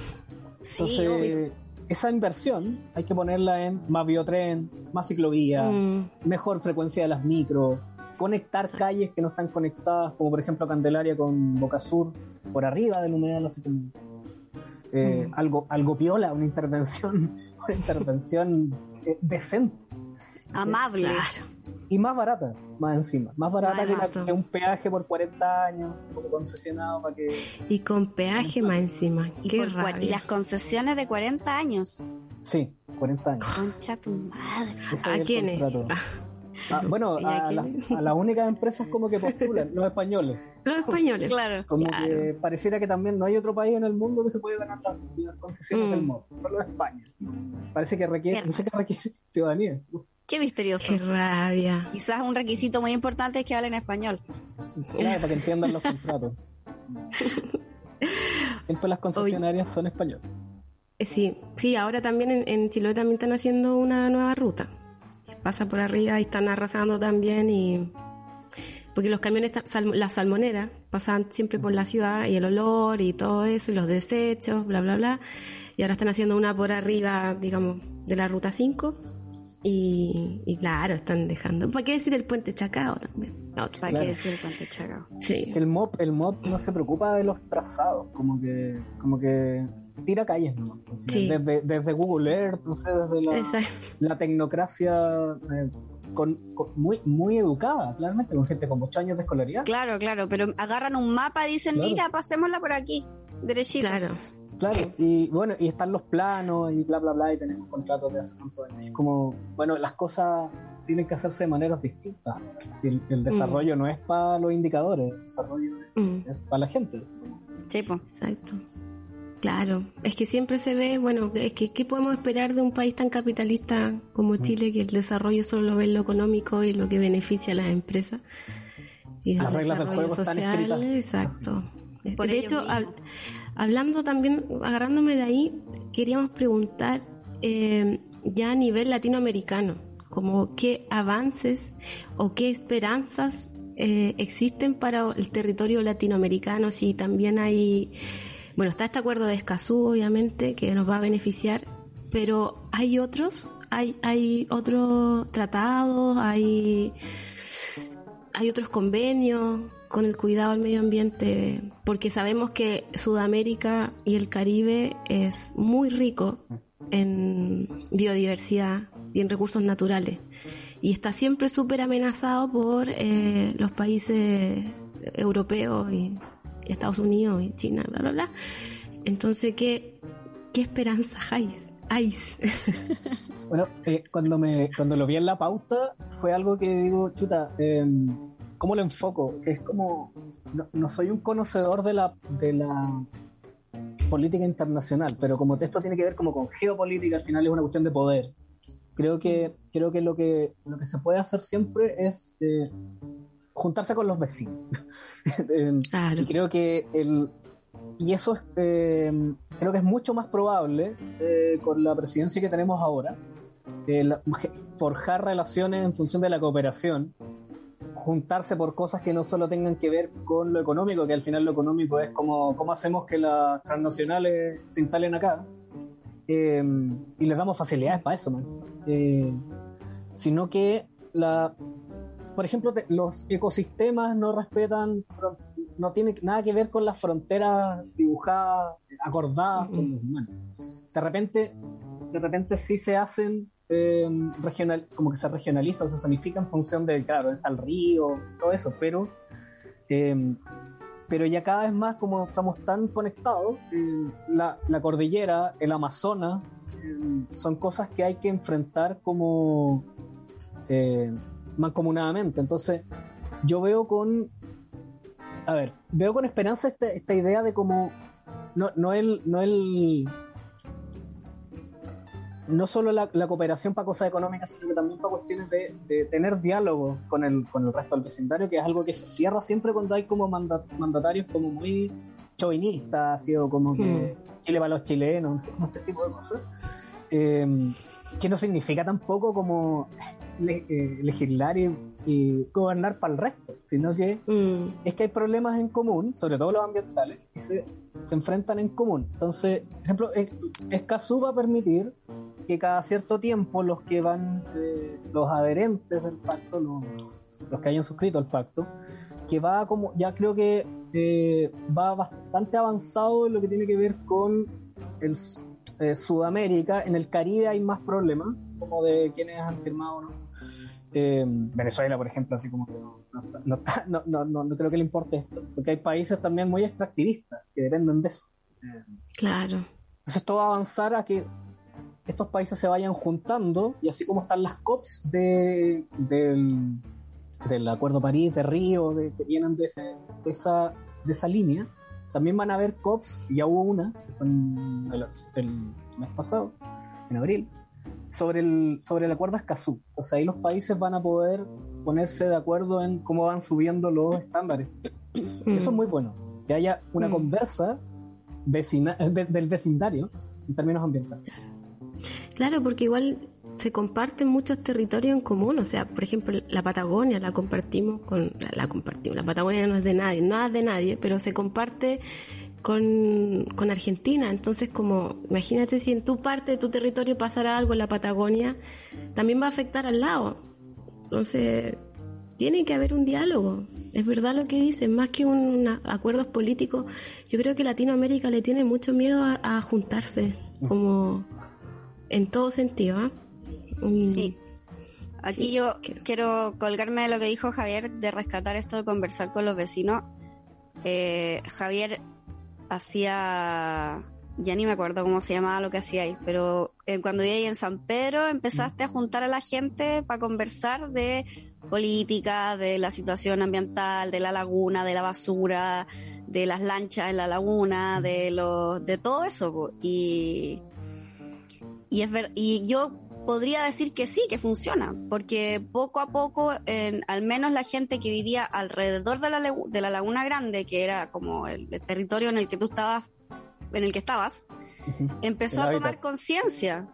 Sí, Entonces, obvio. Esa inversión hay que ponerla en más biotren, más ciclovía, Mm, mejor frecuencia de las micros, conectar calles que no están conectadas, como por ejemplo Candelaria con Boca Sur, por arriba del humedal, así como, eh, Mm. algo, algo piola, una intervención, una intervención eh, decente Amable. claro. y más barata, más encima, más barata que, la- que un peaje por 40 años, como concesionado para que Y con peaje más encima. Y, Qué por y las concesiones de 40 años. sí, 40 años. Concha tu madre. ¿A quiénes? contrato. Ah, bueno, ¿Y a a, la- quiénes? a las únicas empresas como que postulan, los españoles. Los españoles. Claro. Como Claro. que pareciera que también no hay otro país en el mundo que se puede ganar las, las concesiones Mm. del MOB, solo España. Parece que requiere, no sé qué requiere ciudadanía. Qué misterioso. Qué rabia. Quizás un requisito muy importante es que hablen español. Claro, para que entiendan los contratos. Siempre las concesionarias son españolas. Eh, Sí, sí, ahora también en, en Chiloé también están haciendo una nueva ruta. Pasa por arriba y están arrasando también y... Porque los camiones, sal- las salmoneras, pasan siempre por la ciudad y el olor y todo eso, y los desechos, bla, bla, bla. Y ahora están haciendo una por arriba, digamos, de la ruta 5. Y, y claro, están dejando... ¿Para qué decir el puente Chacao también? Otro. ¿Para Claro. qué decir cuánto chagao? Sí. El MOB, el MOB no se preocupa de los trazados, como que, como que tira calles nomás. Sí. Desde, desde Google Earth, no sé, desde la, Exacto. la tecnocracia eh, con, con- muy, muy educada, claramente, con gente con muchos años de escolaridad. Claro, claro, pero agarran un mapa y dicen, Claro. mira, pasémosla por aquí, derechito. Claro. Claro, y bueno, y están los planos y bla, bla, bla, y tenemos contratos de hace tanto años. Es como, bueno, las cosas tienen que hacerse de maneras distintas. Si el, el desarrollo no es para los indicadores, el desarrollo Mm. es para la gente. Sí. Exacto. Claro, es que siempre se ve, bueno, es que ¿qué podemos esperar de un país tan capitalista como Chile que el desarrollo solo lo ve en lo económico y lo que beneficia a las empresas? Y el Las reglas del desarrollo juego están social, escritas. exacto. Por de hecho, hab- hablando también, agarrándome de ahí, queríamos preguntar eh, ya a nivel latinoamericano, como qué avances o qué esperanzas eh, existen para el territorio latinoamericano, si también hay, bueno, está este acuerdo de Escazú, obviamente, que nos va a beneficiar, pero hay otros, hay, hay otros tratados, hay, hay otros convenios con el cuidado al medio ambiente, porque sabemos que Sudamérica y el Caribe es muy rico en biodiversidad y en recursos naturales y está siempre súper amenazado por eh, los países europeos y, Estados Unidos y China, bla, bla, bla. Entonces, ¿qué, qué esperanza hay? Bueno, eh, cuando me cuando lo vi en la pauta fue algo que digo, chuta, eh, ¿cómo lo enfoco? Es como, no, no soy un conocedor de la, de la política internacional, pero como esto tiene que ver como con geopolítica, al final es una cuestión de poder. Creo que, creo que lo que lo que se puede hacer siempre es eh, juntarse con los vecinos. Eh, Claro. y creo que el y eso es, eh, creo que es mucho más probable eh, con la presidencia que tenemos ahora forjar relaciones en función de la cooperación, juntarse por cosas que no solo tengan que ver con lo económico, que al final lo económico es como cómo hacemos que las transnacionales se instalen acá, eh, y les damos facilidades para eso, eh, sino que la, por ejemplo, los ecosistemas no respetan, no tiene nada que ver con las fronteras dibujadas, acordadas con los humanos. De repente, de repente sí se hacen eh, regional, como que se regionaliza o se zonifica en función de, claro, está el río, todo eso, pero, eh, pero ya cada vez más como estamos tan conectados, eh, la, cordillera, el Amazonas, son cosas que hay que enfrentar como mancomunadamente. Entonces, yo veo con, a ver, veo con esperanza esta, esta idea de como, no, no el, no el no solo la, cooperación para cosas económicas, sino que también para cuestiones de, tener diálogo con el, con el resto del vecindario, que es algo que se cierra siempre cuando hay como mandatarios como muy chauvinistas, o como que mm. Chile para los chilenos, ese tipo de cosas. Em, que no significa tampoco como eh, legislar y, gobernar para el resto, sino que mm. es que hay problemas en común, sobre todo los ambientales, que se, enfrentan en común. Entonces, por ejemplo, Escazú va a permitir que cada cierto tiempo los que van, eh, los adherentes del pacto, los, que hayan suscrito el pacto, que va como, ya creo que eh, va bastante avanzado en lo que tiene que ver con el eh, Sudamérica, en el Caribe hay más problemas, como de quienes han firmado, ¿no? Venezuela, por ejemplo, así como que no, no, no, creo que le importe esto, porque hay países también muy extractivistas que dependen de eso. claro. Entonces esto va a avanzar a que estos países se vayan juntando y así como están las COPs de, del, Acuerdo París, de Río, de, que vienen de, esa, de esa línea, también van a haber COPs, ya hubo una el, mes pasado, en abril, sobre el, sobre el acuerdo Escazú. Entonces ahí los países van a poder ponerse de acuerdo en cómo van subiendo los estándares. Mm. Eso es muy bueno, que haya una mm. conversa vecina, del vecindario en términos ambientales. Claro, porque igual se comparten muchos territorios en común, o sea, por ejemplo, la Patagonia la compartimos con la, compartimos, la Patagonia no es de nadie, nada es de nadie, pero se comparte con, con, Argentina, entonces como imagínate si en tu parte de tu territorio pasara algo en la Patagonia, también va a afectar al lado. Entonces, tiene que haber un diálogo. Es verdad lo que dicen, más que un acuerdos políticos, yo creo que Latinoamérica le tiene mucho miedo a juntarse, como en todo sentido. ¿ah? Sí. Aquí yo quiero colgarme de lo que dijo Javier de rescatar esto de conversar con los vecinos. Eh, Javier hacía, ya ni me acuerdo cómo se llamaba lo que hacíais, pero eh, cuando ahí en San Pedro empezaste a juntar a la gente para conversar de política, de la situación ambiental, de la laguna, de la basura, de las lanchas en la laguna, de los, de todo eso. Y y, es ver, y yo podría decir que sí, que funciona, porque poco a poco, en, al menos la gente que vivía alrededor de la, de la Laguna Grande, que era como el, territorio en el que tú estabas, en el que estabas, empezó a tomar conciencia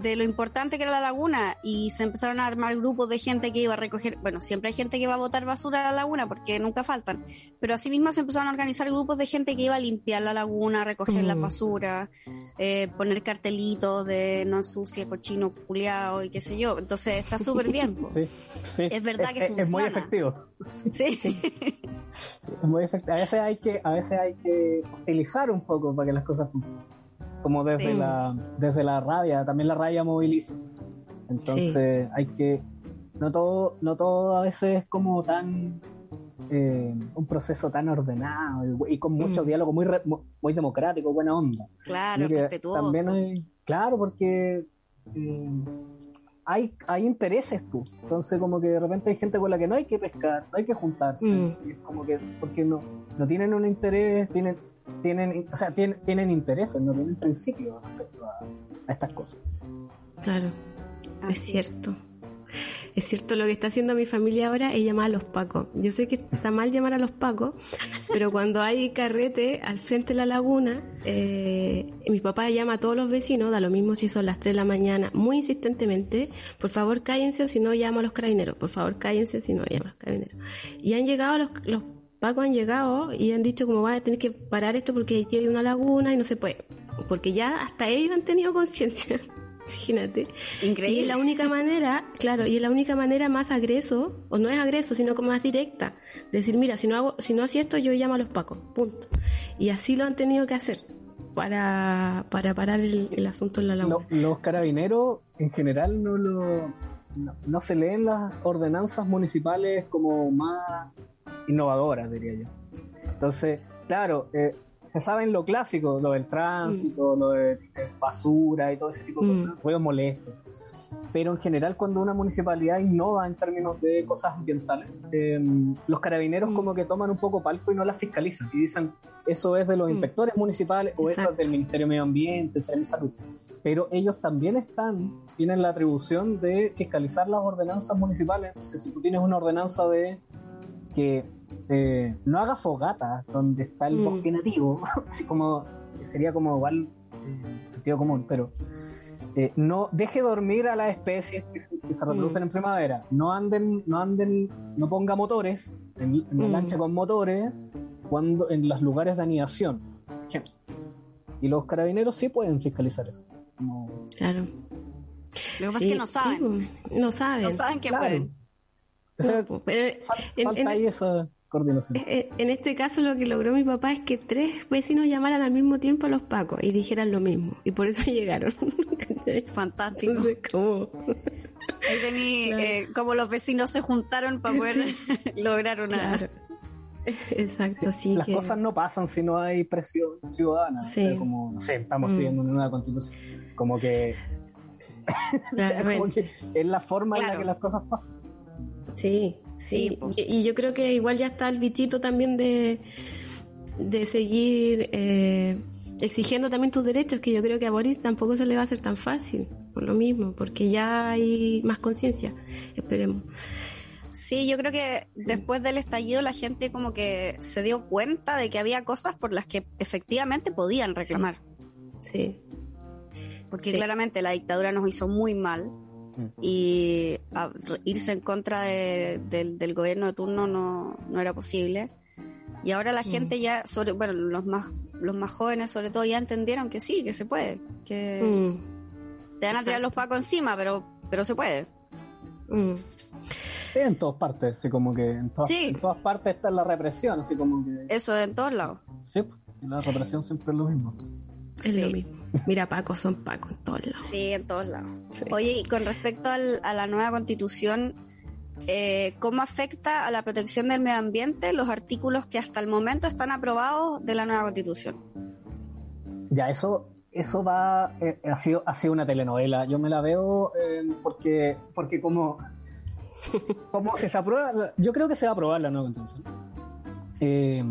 de lo importante que era la laguna y se empezaron a armar grupos de gente que iba a recoger, bueno, siempre hay gente que va a botar basura a la laguna porque nunca faltan, pero asimismo se empezaron a organizar grupos de gente que iba a limpiar la laguna, recoger la mm. basura, eh, poner cartelitos de no ensucia, cochino, culiao y qué sé yo. Entonces está súper bien. Sí, Es verdad que funciona. Es muy efectivo. Sí. es muy efectivo. A veces hay que, a veces hay que utilizar un poco para que las cosas funcionen como desde la desde la rabia, también la rabia moviliza. Entonces hay que no todo no todo a veces es como tan eh, un proceso tan ordenado y, con mucho mm. diálogo muy muy democrático, buena onda. Claro, respetuoso. También hay, claro, porque eh, hay, hay intereses tú. Entonces como que de repente hay gente con la que no hay que pescar, no hay que juntarse. Mm. es como que porque no, no tienen un interés, tienen tienen, o sea, tienen, tienen intereses, no tienen principios respecto a, estas cosas. Claro, es cierto, Es cierto, lo que está haciendo mi familia ahora es llamar a los pacos. Yo sé que está mal llamar a los pacos, pero cuando hay carrete al frente de la laguna, eh, mi papá llama a todos los vecinos, da lo mismo si son las 3 de la mañana, muy insistentemente, por favor cállense o si no llamo a los carabineros, por favor cállense si no llamo a los carabineros. Y han llegado los, los pacos han llegado y han dicho como va a tener que parar esto porque aquí hay una laguna y no se puede. Porque ya hasta ellos han tenido conciencia. Imagínate. Increíble. Y es la única manera, claro, y es la única manera más agreso, o no es agreso, sino como más directa, de decir, mira, si no hago, si no hacía esto, yo llamo a los pacos, punto. Y así lo han tenido que hacer para, para parar el, el asunto en la laguna. Lo- los carabineros en general no lo no, no se leen las ordenanzas municipales como más innovadoras, diría yo. Entonces, claro, eh, se sabe en lo clásico, lo del tránsito, lo de, de basura y todo ese tipo de Mm. cosas, ruidos molestos. Pero en general, cuando una municipalidad innova en términos de cosas ambientales, eh, los carabineros Mm. como que toman un poco palco y no las fiscalizan. Y dicen, eso es de los Mm. inspectores municipales o eso es del Ministerio de Medio Ambiente, y Salud. Pero ellos también están, tienen la atribución de fiscalizar las ordenanzas municipales. Entonces, si tú tienes una ordenanza de que eh, no haga fogata donde está el Mm. bosque nativo, así como sería como igual eh, sentido común, pero eh, no deje dormir a las especies que, se- que se reproducen Mm. en primavera, no anden, no anden, no ponga motores en, en la Mm. lancha con motores cuando en los lugares de anidación, por ejemplo. Y los carabineros sí pueden fiscalizar eso. Como- Claro. Lo que pasa Sí, es que no saben. sí, pues, no saben. no saben que Claro. pueden. o sea, No, pues, pero fal- en- falta en- ahí esa coordinación. Eh, En este caso lo que logró mi papá es que tres vecinos llamaran al mismo tiempo a los pacos y dijeran lo mismo. Y por eso llegaron. Fantástico. Entonces, ¿cómo? Ahí tení Claro. eh, como los vecinos se juntaron para poder lograr una. Claro. Exacto, sí. Las que- cosas no pasan si no hay presión ciudadana. Sí. O sea, como, no sé, estamos Mm. pidiendo una nueva constitución. Como que, Claro, como bueno, que es la forma en la que las cosas pasan. Sí, Sí. Y, y yo creo que igual ya está el bichito también de, de seguir eh, exigiendo también tus derechos, que yo creo que a Boris tampoco se le va a hacer tan fácil, por lo mismo, porque ya hay más conciencia, esperemos. Sí, yo creo que después del estallido la gente como que se dio cuenta de que había cosas por las que efectivamente podían reclamar. Sí. Porque claramente la dictadura nos hizo muy mal y a- irse en contra de- del- del gobierno de turno no, no era posible. Y ahora la gente ya, sobre, bueno, los más, los más jóvenes sobre todo ya entendieron que sí, que se puede, que Mm, te van a tirar los pacos encima, pero, pero se puede. mm. Sí, en todas partes, así como que en todas, Sí. en todas partes está la represión, así como que. Eso en todos lados. Sí, la represión siempre es lo mismo. Es Sí. lo mismo. Mira, Paco son Paco en todos lados. Sí, en todos lados. Sí. Oye, y con respecto al- a la nueva constitución, eh, ¿cómo afecta a la protección del medio ambiente los artículos que hasta el momento están aprobados de la nueva constitución? Ya, eso, eso va, eh, ha, sido, ha sido una telenovela. Yo me la veo eh, porque, porque como, como que se aprueba, yo creo que se va a aprobar la nueva constitución. Eh,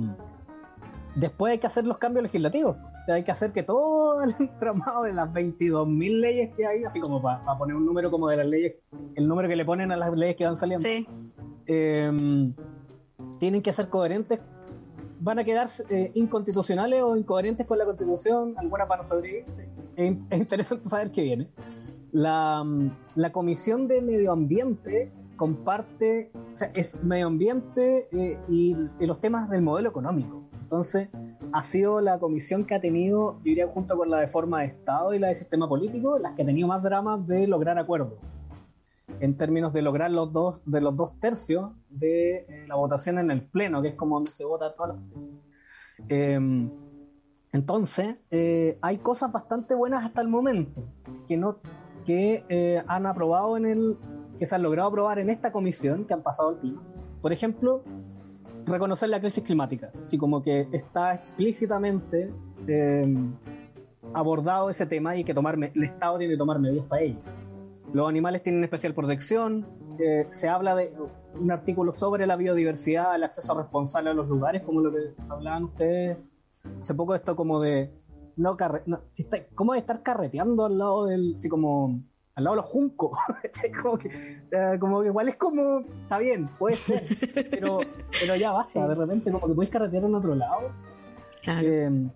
después hay que hacer los cambios legislativos. O sea, hay que hacer que todo el entramado de las 22.000 leyes que hay, así como para poner un número como de las leyes, el número que le ponen a las leyes que van saliendo, Sí, eh, tienen que ser coherentes, van a quedar eh, inconstitucionales o incoherentes con la constitución, algunas van a sobrevivir. sí. Es, es interesante saber qué viene. La, mm, la Comisión de Medio Ambiente comparte, o sea, es medio ambiente eh, y, y los temas del modelo económico. Entonces, ha sido la comisión que ha tenido, yo diría, junto con la de forma de Estado y la de sistema político, las que ha tenido más dramas de lograr acuerdos en términos de lograr los dos de los dos tercios de eh, la votación en el pleno, que es como donde se vota todas las Eh, entonces, eh, hay cosas bastante buenas hasta el momento que no que eh, han aprobado en el que se han logrado aprobar en esta comisión que han pasado al pleno. Por ejemplo, reconocer la crisis climática, así como que está explícitamente eh, abordado ese tema y que tomar me- el Estado tiene que tomar medidas para ello. Los animales tienen especial protección. eh, se habla de un artículo sobre la biodiversidad, el acceso responsable a los lugares, como lo que hablaban ustedes hace poco, esto como de no carre no, ¿cómo de estar carreteando al lado del, así como al lado de los juncos. como, que, como que igual es como, está bien, puede ser, pero, pero ya basta, de repente como que puedes carretear en otro lado. Claro. Eh,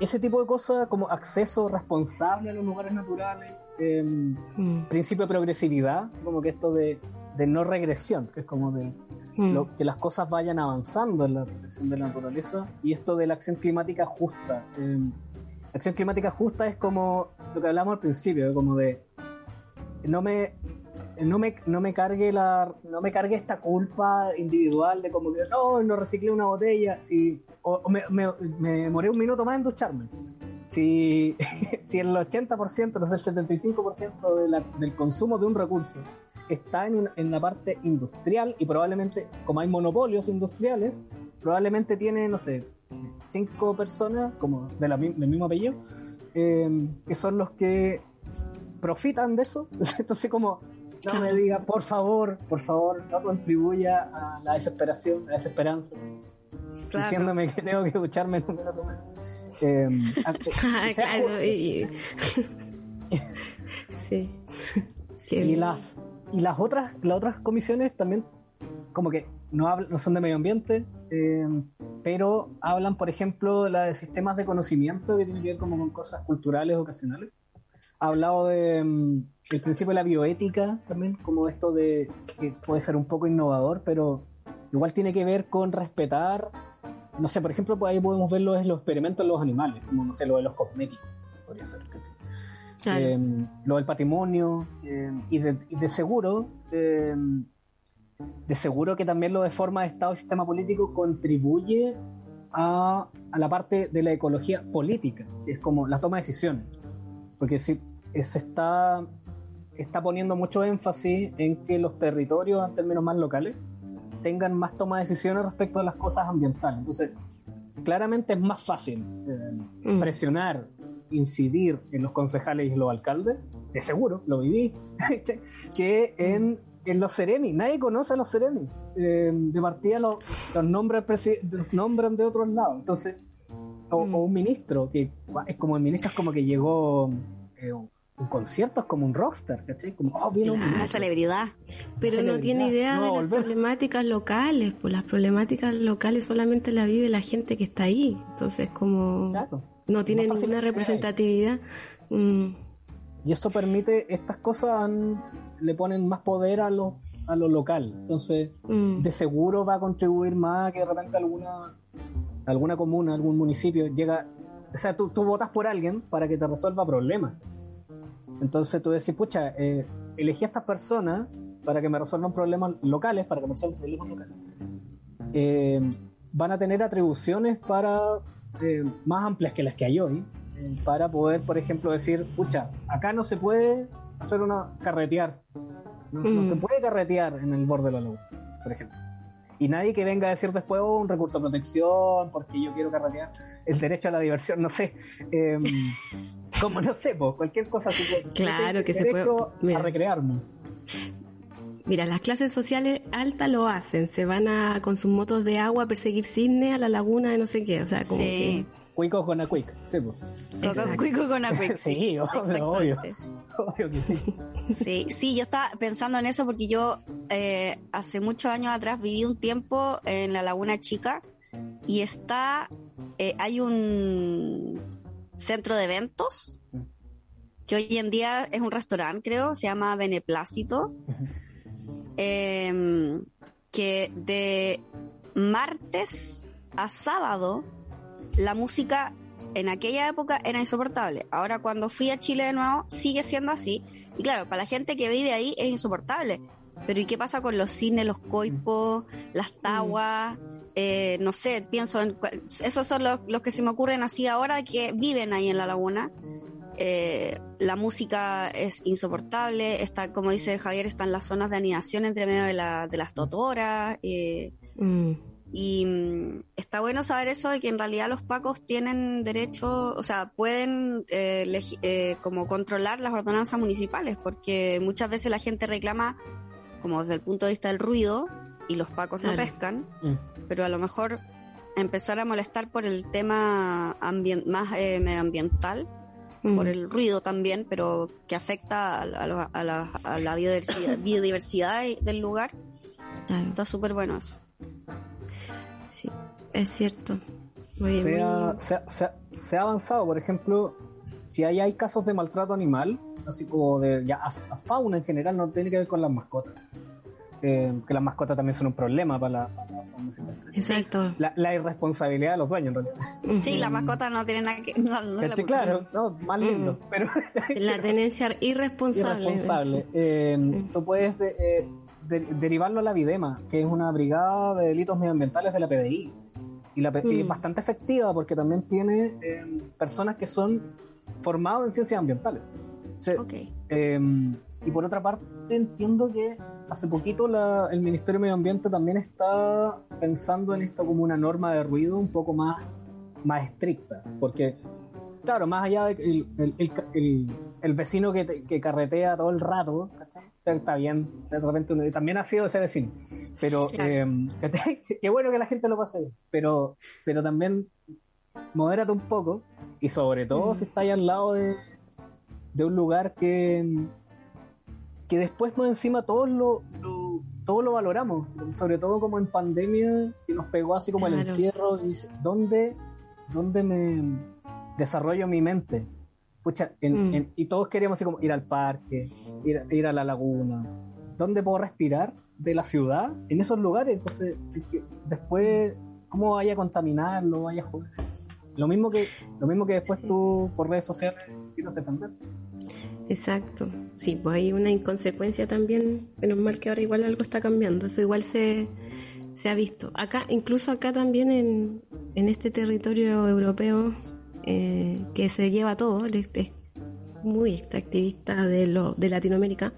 ese tipo de cosas como acceso responsable a los lugares naturales, eh, Mm, principio de progresividad, como que esto de, de no regresión, que es como de mm, lo- que las cosas vayan avanzando en la protección de la naturaleza y esto de la acción climática justa. Eh, acción climática justa es como lo que hablamos al principio, como de no me no me, no me cargue la no me cargue esta culpa individual de como que no, no reciclé una botella si, o, me, me, me un minuto más en ducharme. Si, si el 80% no sé, el 75% de la- del consumo de un recurso está en, en la parte industrial y probablemente como hay monopolios industriales probablemente tiene no sé cinco personas como de la del mismo apellido eh, que son los que profitan de eso entonces como no me diga, por favor, por favor, no contribuya a la desesperación, a la desesperanza, Claro. diciéndome que tengo que ducharme en un minuto más. Eh, claro. y- sí. Sí. y las y las otras las otras comisiones también como que no hablan, no son de medio ambiente eh, pero hablan por ejemplo la de sistemas de conocimiento que tienen que ver como con cosas culturales ocasionales. Ha hablado de el principio de la bioética también como esto de que puede ser un poco innovador pero igual tiene que ver con respetar no sé por ejemplo pues ahí podemos ver los, los experimentos en los animales como no sé lo de los cosméticos podría ser eh, lo del patrimonio eh, y, de, y de seguro de seguro que también lo de forma de Estado y sistema político contribuye a, a la parte de la ecología política, que es como la toma de decisiones. Porque si eh, se está, está poniendo mucho énfasis en que los territorios, en términos más locales, tengan más toma de decisiones respecto a las cosas ambientales. Entonces, claramente es más fácil eh, Mm. presionar, incidir en los concejales y los alcaldes, de seguro, lo viví, que en, en los Ceremi. Nadie conoce a los Ceremi. Eh, de partida los, los, nombran, los nombran de otros lados. Entonces, o, Mm. o un ministro, que es como el ministro es como que llegó eh, un concierto, es como un rockstar, ¿cachai? Como, oh, viene un. Una celebridad. Pero no celebridad, tiene idea no de las problemáticas locales, pues las problemáticas locales solamente las vive la gente que está ahí. Entonces, como Claro. no tiene ninguna representatividad. mm, Y esto permite, estas cosas han- le ponen más poder a lo, a lo local. Entonces, mm, de seguro va a contribuir más a que de repente alguna, alguna comuna, algún municipio llega. O sea, tú, tú votas por alguien para que te resuelva problemas. Entonces tú decís, pucha, eh, elegí a estas personas para que me resuelvan problemas locales, para que me resuelvan problemas locales. Eh, van a tener atribuciones para eh, más amplias que las que hay hoy, para poder, por ejemplo, decir, pucha, acá no se puede hacer una carretear, no, no Mm. se puede carretear en el borde de la laguna, por ejemplo. Y nadie que venga a decir después oh, un recurso de protección, porque yo quiero carretear, el derecho a la diversión, no sé. eh, como no sé, pues, cualquier cosa. así que- Claro que se puede- mira. A recrearme. Mira, las clases sociales altas lo hacen, se van a con sus motos de agua a perseguir cisne a la laguna de no sé qué, o sea, como Sí. Cuico con Acuic, sí, pues. Cuico con Acuic. Sí, obvio, obvio. Obvio que sí. Sí, sí, yo estaba pensando en eso porque yo eh, hace muchos años atrás viví un tiempo en la Laguna Chica y está, eh, hay un centro de eventos que hoy en día es un restaurante, creo, se llama Beneplácito, eh, que de martes a sábado la música en aquella época era insoportable. Ahora cuando fui a Chile de nuevo sigue siendo así. Y claro, para la gente que vive ahí es insoportable. Pero ¿y qué pasa con los cines, los coipos, las taguas? Eh, no sé, pienso en... Esos son los, los que se me ocurren así ahora que viven ahí en la laguna. Eh, la música es insoportable, está, como dice Javier, están las zonas de anidación entre medio de, la- de las totoras. eh, mm, y mm, está bueno saber eso de que en realidad los pacos tienen derecho, o sea, pueden eh, eh, como controlar las ordenanzas municipales, porque muchas veces la gente reclama como desde el punto de vista del ruido y los pacos no pescan, Mm. pero a lo mejor empezar a molestar por el tema más eh, medioambiental mm. por el ruido también, pero que afecta a, la, biodiversidad, del lugar. Está súper bueno eso. Es cierto. se, ha, se, ha, avanzado, por ejemplo, si hay, hay casos de maltrato animal, así como de ya a, fauna en general, no tiene que ver con las mascotas. Eh, que las mascotas también son un problema para la, Exacto. La, irresponsabilidad de los dueños, en realidad. Sí, las mascotas no tienen nada que. No, claro, no, más lindo. Pero, la tenencia irresponsable. Irresponsable. Eh, tú puedes eh, derivarlo a la VIDEMA, que es una brigada de delitos medioambientales de la PDI. Y, la, es mm. bastante efectiva porque también tiene personas que son formados en ciencias ambientales. Em, y por otra parte, entiendo que hace poquito el Ministerio de Medio Ambiente también está pensando en esto como una norma de ruido un poco más, más estricta. Porque, claro, más allá de el, el, vecino que, que, carretea todo el rato, está bien, de repente también ha sido ese vecino. Pero em, qué bueno que la gente lo pase bien. Pero, pero también modérate un poco y sobre todo si está ahí al lado de, de un lugar que, que después más encima todos lo, todos lo valoramos, sobre todo como en pandemia, que nos pegó así como el encierro, y dice, ¿dónde, ¿dónde me desarrollo mi mente? Pucha, mm. y todos queríamos así como ir al parque, ir, ir a la laguna, ¿dónde puedo respirar de la ciudad? En esos lugares, entonces, después, ¿cómo vaya a contaminarlo? Vaya a joder? Lo mismo que, lo mismo que después tú por redes sociales quieres defender. Exacto. Sí, pues hay una inconsecuencia también. Menos mal que ahora igual algo está cambiando. Eso igual se, se ha visto. Acá, incluso acá también en, en este territorio europeo eh, que se lleva todo, este, muy extractivista de, lo, de Latinoamérica,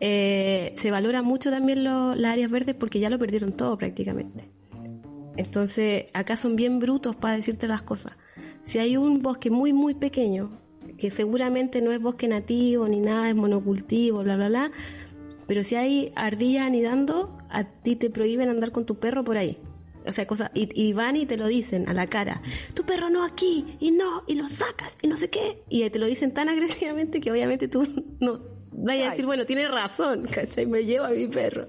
eh, se valora mucho también las áreas verdes porque ya lo perdieron todo prácticamente. Entonces, acá son bien brutos para decirte las cosas. Si hay un bosque muy, muy pequeño, que seguramente no es bosque nativo ni nada, es monocultivo, bla, bla, bla, pero si hay ardillas anidando, a ti te prohíben andar con tu perro por ahí. O sea, cosas, y, van y te lo dicen a la cara, tu perro no aquí, y no, y lo sacas, y no sé qué. Y te lo dicen tan agresivamente que obviamente tú no vayas a decir, bueno, tienes razón, ¿cachai? Me llevo a mi perro.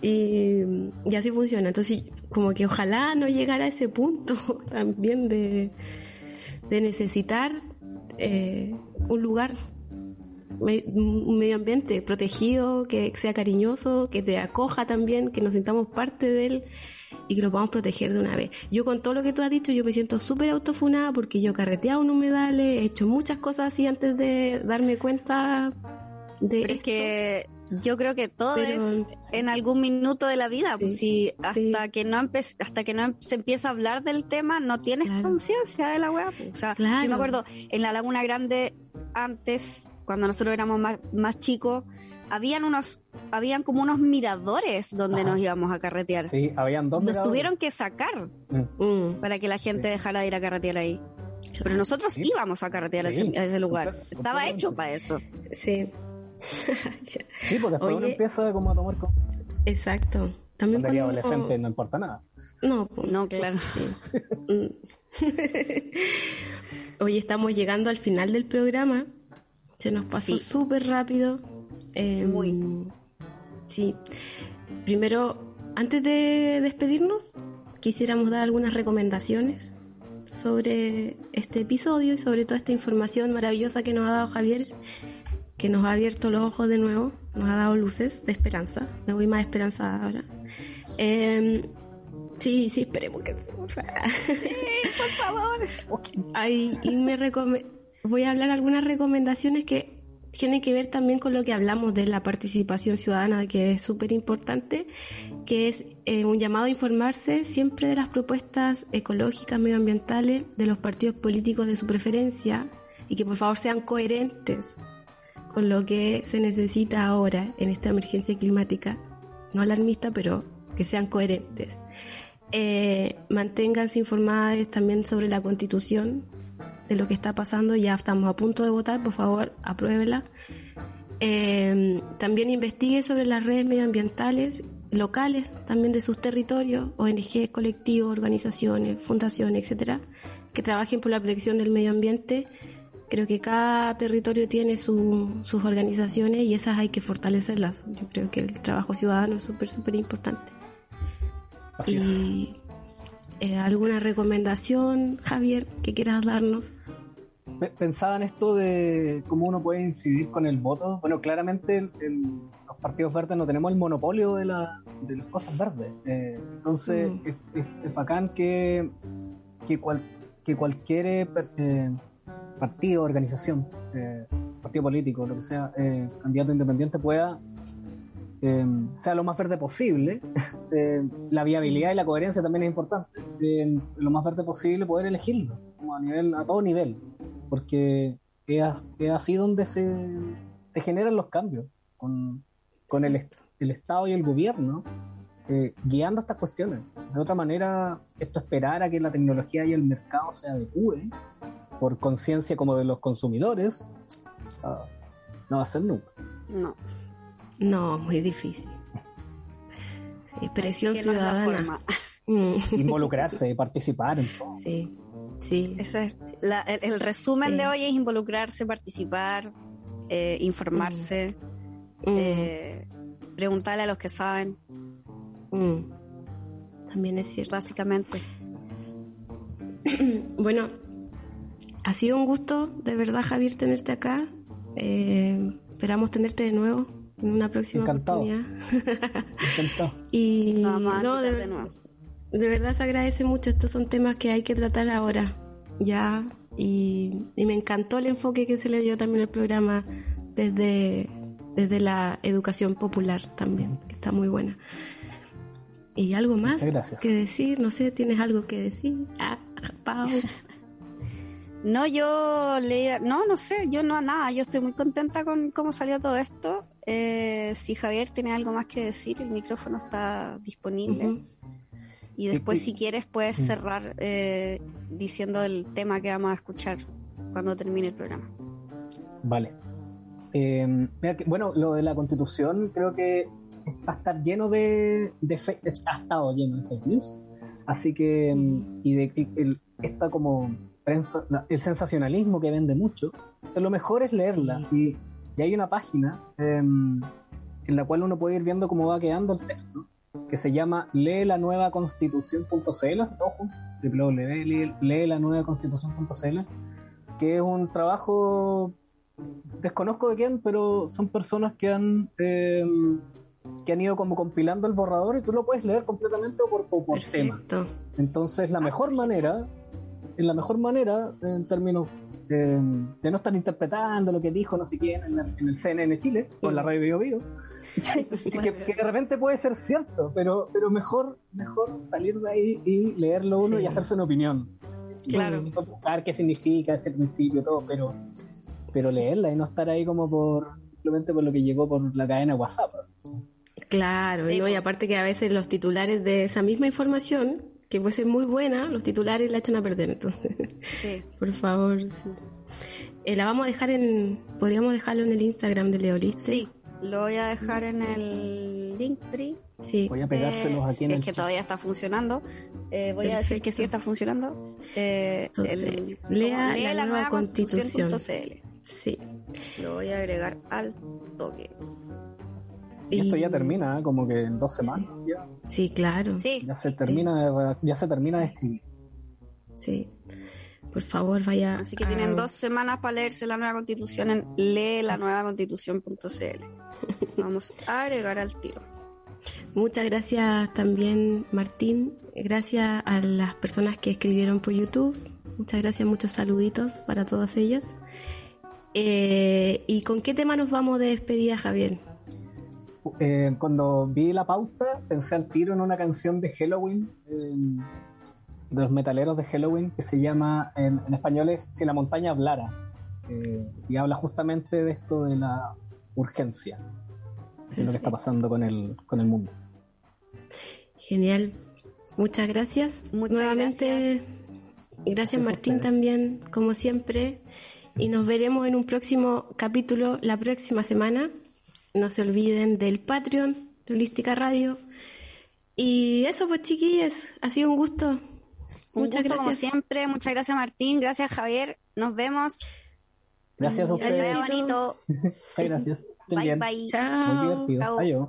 Y, y así funciona. Entonces, como que ojalá no llegara a ese punto también de, de necesitar eh, un lugar, un medio ambiente protegido, que sea cariñoso, que te acoja también, que nos sintamos parte de él y que lo podamos proteger de una vez. Yo con todo lo que tú has dicho, yo me siento súper autofunada porque yo carreteado en humedales, he hecho muchas cosas así antes de darme cuenta de... es que yo creo que todo es en algún minuto de la vida. pues si hasta que no hasta que no se empieza a hablar del tema, no tienes conciencia de la weá. Pues. O sea, yo me acuerdo en la Laguna Grande antes, cuando nosotros éramos más, más chicos, habían unos, habían como unos miradores donde nos íbamos a carretear. Sí, habían dos. Nos tuvieron que sacar mm. Mm. para que la gente dejara de ir a carretear ahí. Pero nosotros íbamos a carretear a ese lugar. Estaba hecho para eso. Sí. sí, porque después uno empieza como a tomar cosas. Exacto. También cuando... adolescente no importa nada. No, pues, no, claro. Hoy estamos llegando al final del programa. Se nos pasó súper rápido. Em, Muy. Sí. Primero, antes de despedirnos, quisiéramos dar algunas recomendaciones sobre este episodio y sobre toda esta información maravillosa que nos ha dado Javier que nos ha abierto los ojos de nuevo, nos ha dado luces de esperanza. Me voy más esperanzada ahora. Em, sí, sí, esperemos que por favor. y me voy a hablar algunas recomendaciones que tienen que ver también con lo que hablamos de la participación ciudadana, que es súper importante, que es eh, un llamado a informarse siempre de las propuestas ecológicas, medioambientales de los partidos políticos de su preferencia y que por favor sean coherentes con lo que se necesita ahora en esta emergencia climática, no alarmista, pero que sean coherentes. Eh, manténganse informadas también sobre la constitución, de lo que está pasando, ya estamos a punto de votar, por favor, apruébela. Eh, también investigue sobre las redes medioambientales locales, también de sus territorios, ONG, colectivos, organizaciones, fundaciones, etcétera, que trabajen por la protección del medio ambiente Creo que cada territorio tiene su- sus organizaciones y esas hay que fortalecerlas. Yo creo que el trabajo ciudadano es súper, súper importante. Y eh, alguna recomendación, Javier, que quieras darnos. Pe- Pensaba en esto de cómo uno puede incidir con el voto. Bueno, claramente el- el- los partidos verdes no tenemos el monopolio de, la, de las cosas verdes. Eh, entonces Mm. es, es- es bacán que, que, cual- que cualquier eh, eh, partido, organización, eh, partido político, lo que sea, candidato independiente pueda eh, sea lo más verde posible. Eh, la viabilidad y la coherencia también es importante. Eh, lo más verde posible poder elegirlo, como a nivel, a todo nivel, porque es, es así donde se, se generan los cambios, con, con el, est- el Estado y el gobierno eh, guiando estas cuestiones. De otra manera, esto esperar a que la tecnología y el mercado se adecúe por conciencia como de los consumidores, ah, no va a ser nunca. No. No, muy difícil. Sí, presión no ciudadana. forma. Mm, Involucrarse y participar en todo. sí, sí. Ese es la- el, el resumen Sí. de hoy es involucrarse, participar, eh, informarse, Mm, eh, preguntarle a los que saben, mm. También es cierto. básicamente. Bueno, ha sido un gusto, de verdad, Javier, tenerte acá. Eh, esperamos tenerte de nuevo en una próxima Encantado. oportunidad. Encantado. y Nos vamos a no, de, de nuevo. De verdad se agradece mucho. Estos son temas que hay que tratar ahora, ya. Y, y me encantó el enfoque que se le dio también al programa desde, desde la educación popular también, que está muy buena. ¿Y algo más que decir? No sé, ¿tienes algo que decir? Ah, Pau. No, yo leía, no, no sé, yo no nada, yo estoy muy contenta con cómo salió todo esto. Eh, si Javier tiene algo más que decir, el micrófono está disponible. Y después, si quieres, puedes Mm. cerrar eh, diciendo el tema que vamos a escuchar cuando termine el programa. Vale. Eh, mira que- bueno, lo de la constitución creo que va a estar lleno de, de fe- ha estado lleno de fake news. Así que, mm, y de y el, esta como prensa, la- el sensacionalismo que vende mucho, o sea, lo mejor es leerla. Y, y hay una página em, en la cual uno puede ir viendo cómo va quedando el texto, que se llama lee la nueva constitución.cl, todo junto, www.leelanuevaconstitución.cl, que es un trabajo desconozco de quién, pero son personas que han eh, que han ido como compilando el borrador y tú lo puedes leer completamente o por, por tema. Entonces la mejor manera, en la mejor manera, en términos de no estar interpretando lo que dijo no sé quién en, la- en el CNN Chile o en la radio Bio Bio, que, que de repente puede ser cierto, pero, pero mejor, mejor salir de ahí y leerlo uno Sí. y hacerse una opinión. Claro. Y buscar qué significa ese principio, todo, pero, pero leerla y no estar ahí como por simplemente por lo que llegó por la cadena WhatsApp. Claro, Sí, y aparte que a veces los titulares de esa misma información, que puede ser muy buena, los titulares la echan a perder. Entonces, Sí. por favor, sí. Eh, la vamos a dejar en, podríamos dejarlo en el Instagram de Leoliste. Sí, lo voy a dejar en el Linktree. Sí. Voy a pegárselos Eh, aquí en es el que chat. todavía está funcionando. Eh, voy a decir que sí está funcionando. Eh, Entonces, el- lea como la nueva constitución. constitución.cl. Sí. Lo voy a agregar al toque. Y esto ya termina, ¿eh? como que en dos semanas ya, Sí, claro. Sí, ya se termina de, reda- ya se termina de escribir. Sí. Por favor, vaya. así que a- tienen dos semanas para leerse la nueva constitución en leelanuevaconstitución.cl. Vamos a agregar al tiro. Muchas gracias también, Martín. Gracias a las personas que escribieron por YouTube. Muchas gracias, muchos saluditos para todas ellas. Eh, ¿Y con qué tema nos vamos de despedida, Javier? Eh, cuando vi la pauta, pensé al tiro en una canción de Halloween, eh, de los metaleros de Halloween, que se llama, en, en español es Si la montaña hablara, eh, y habla justamente de esto de la urgencia, de lo que está pasando con el, con el mundo. Genial. Muchas gracias. Muchas Nuevamente, gracias, Martín también, como siempre. Y nos veremos en un próximo capítulo la próxima semana. No se olviden del Patreon de Holística Radio. Y eso, pues, chiquillas, ha sido un gusto. Un Muchas gusto como gracias. siempre. Muchas gracias Martín. Gracias Javier. Nos vemos. Gracias a ustedes. vaya bonito. Muchas gracias. Bye bien. bye. Muy Chao. divertido. Chao. Adiós.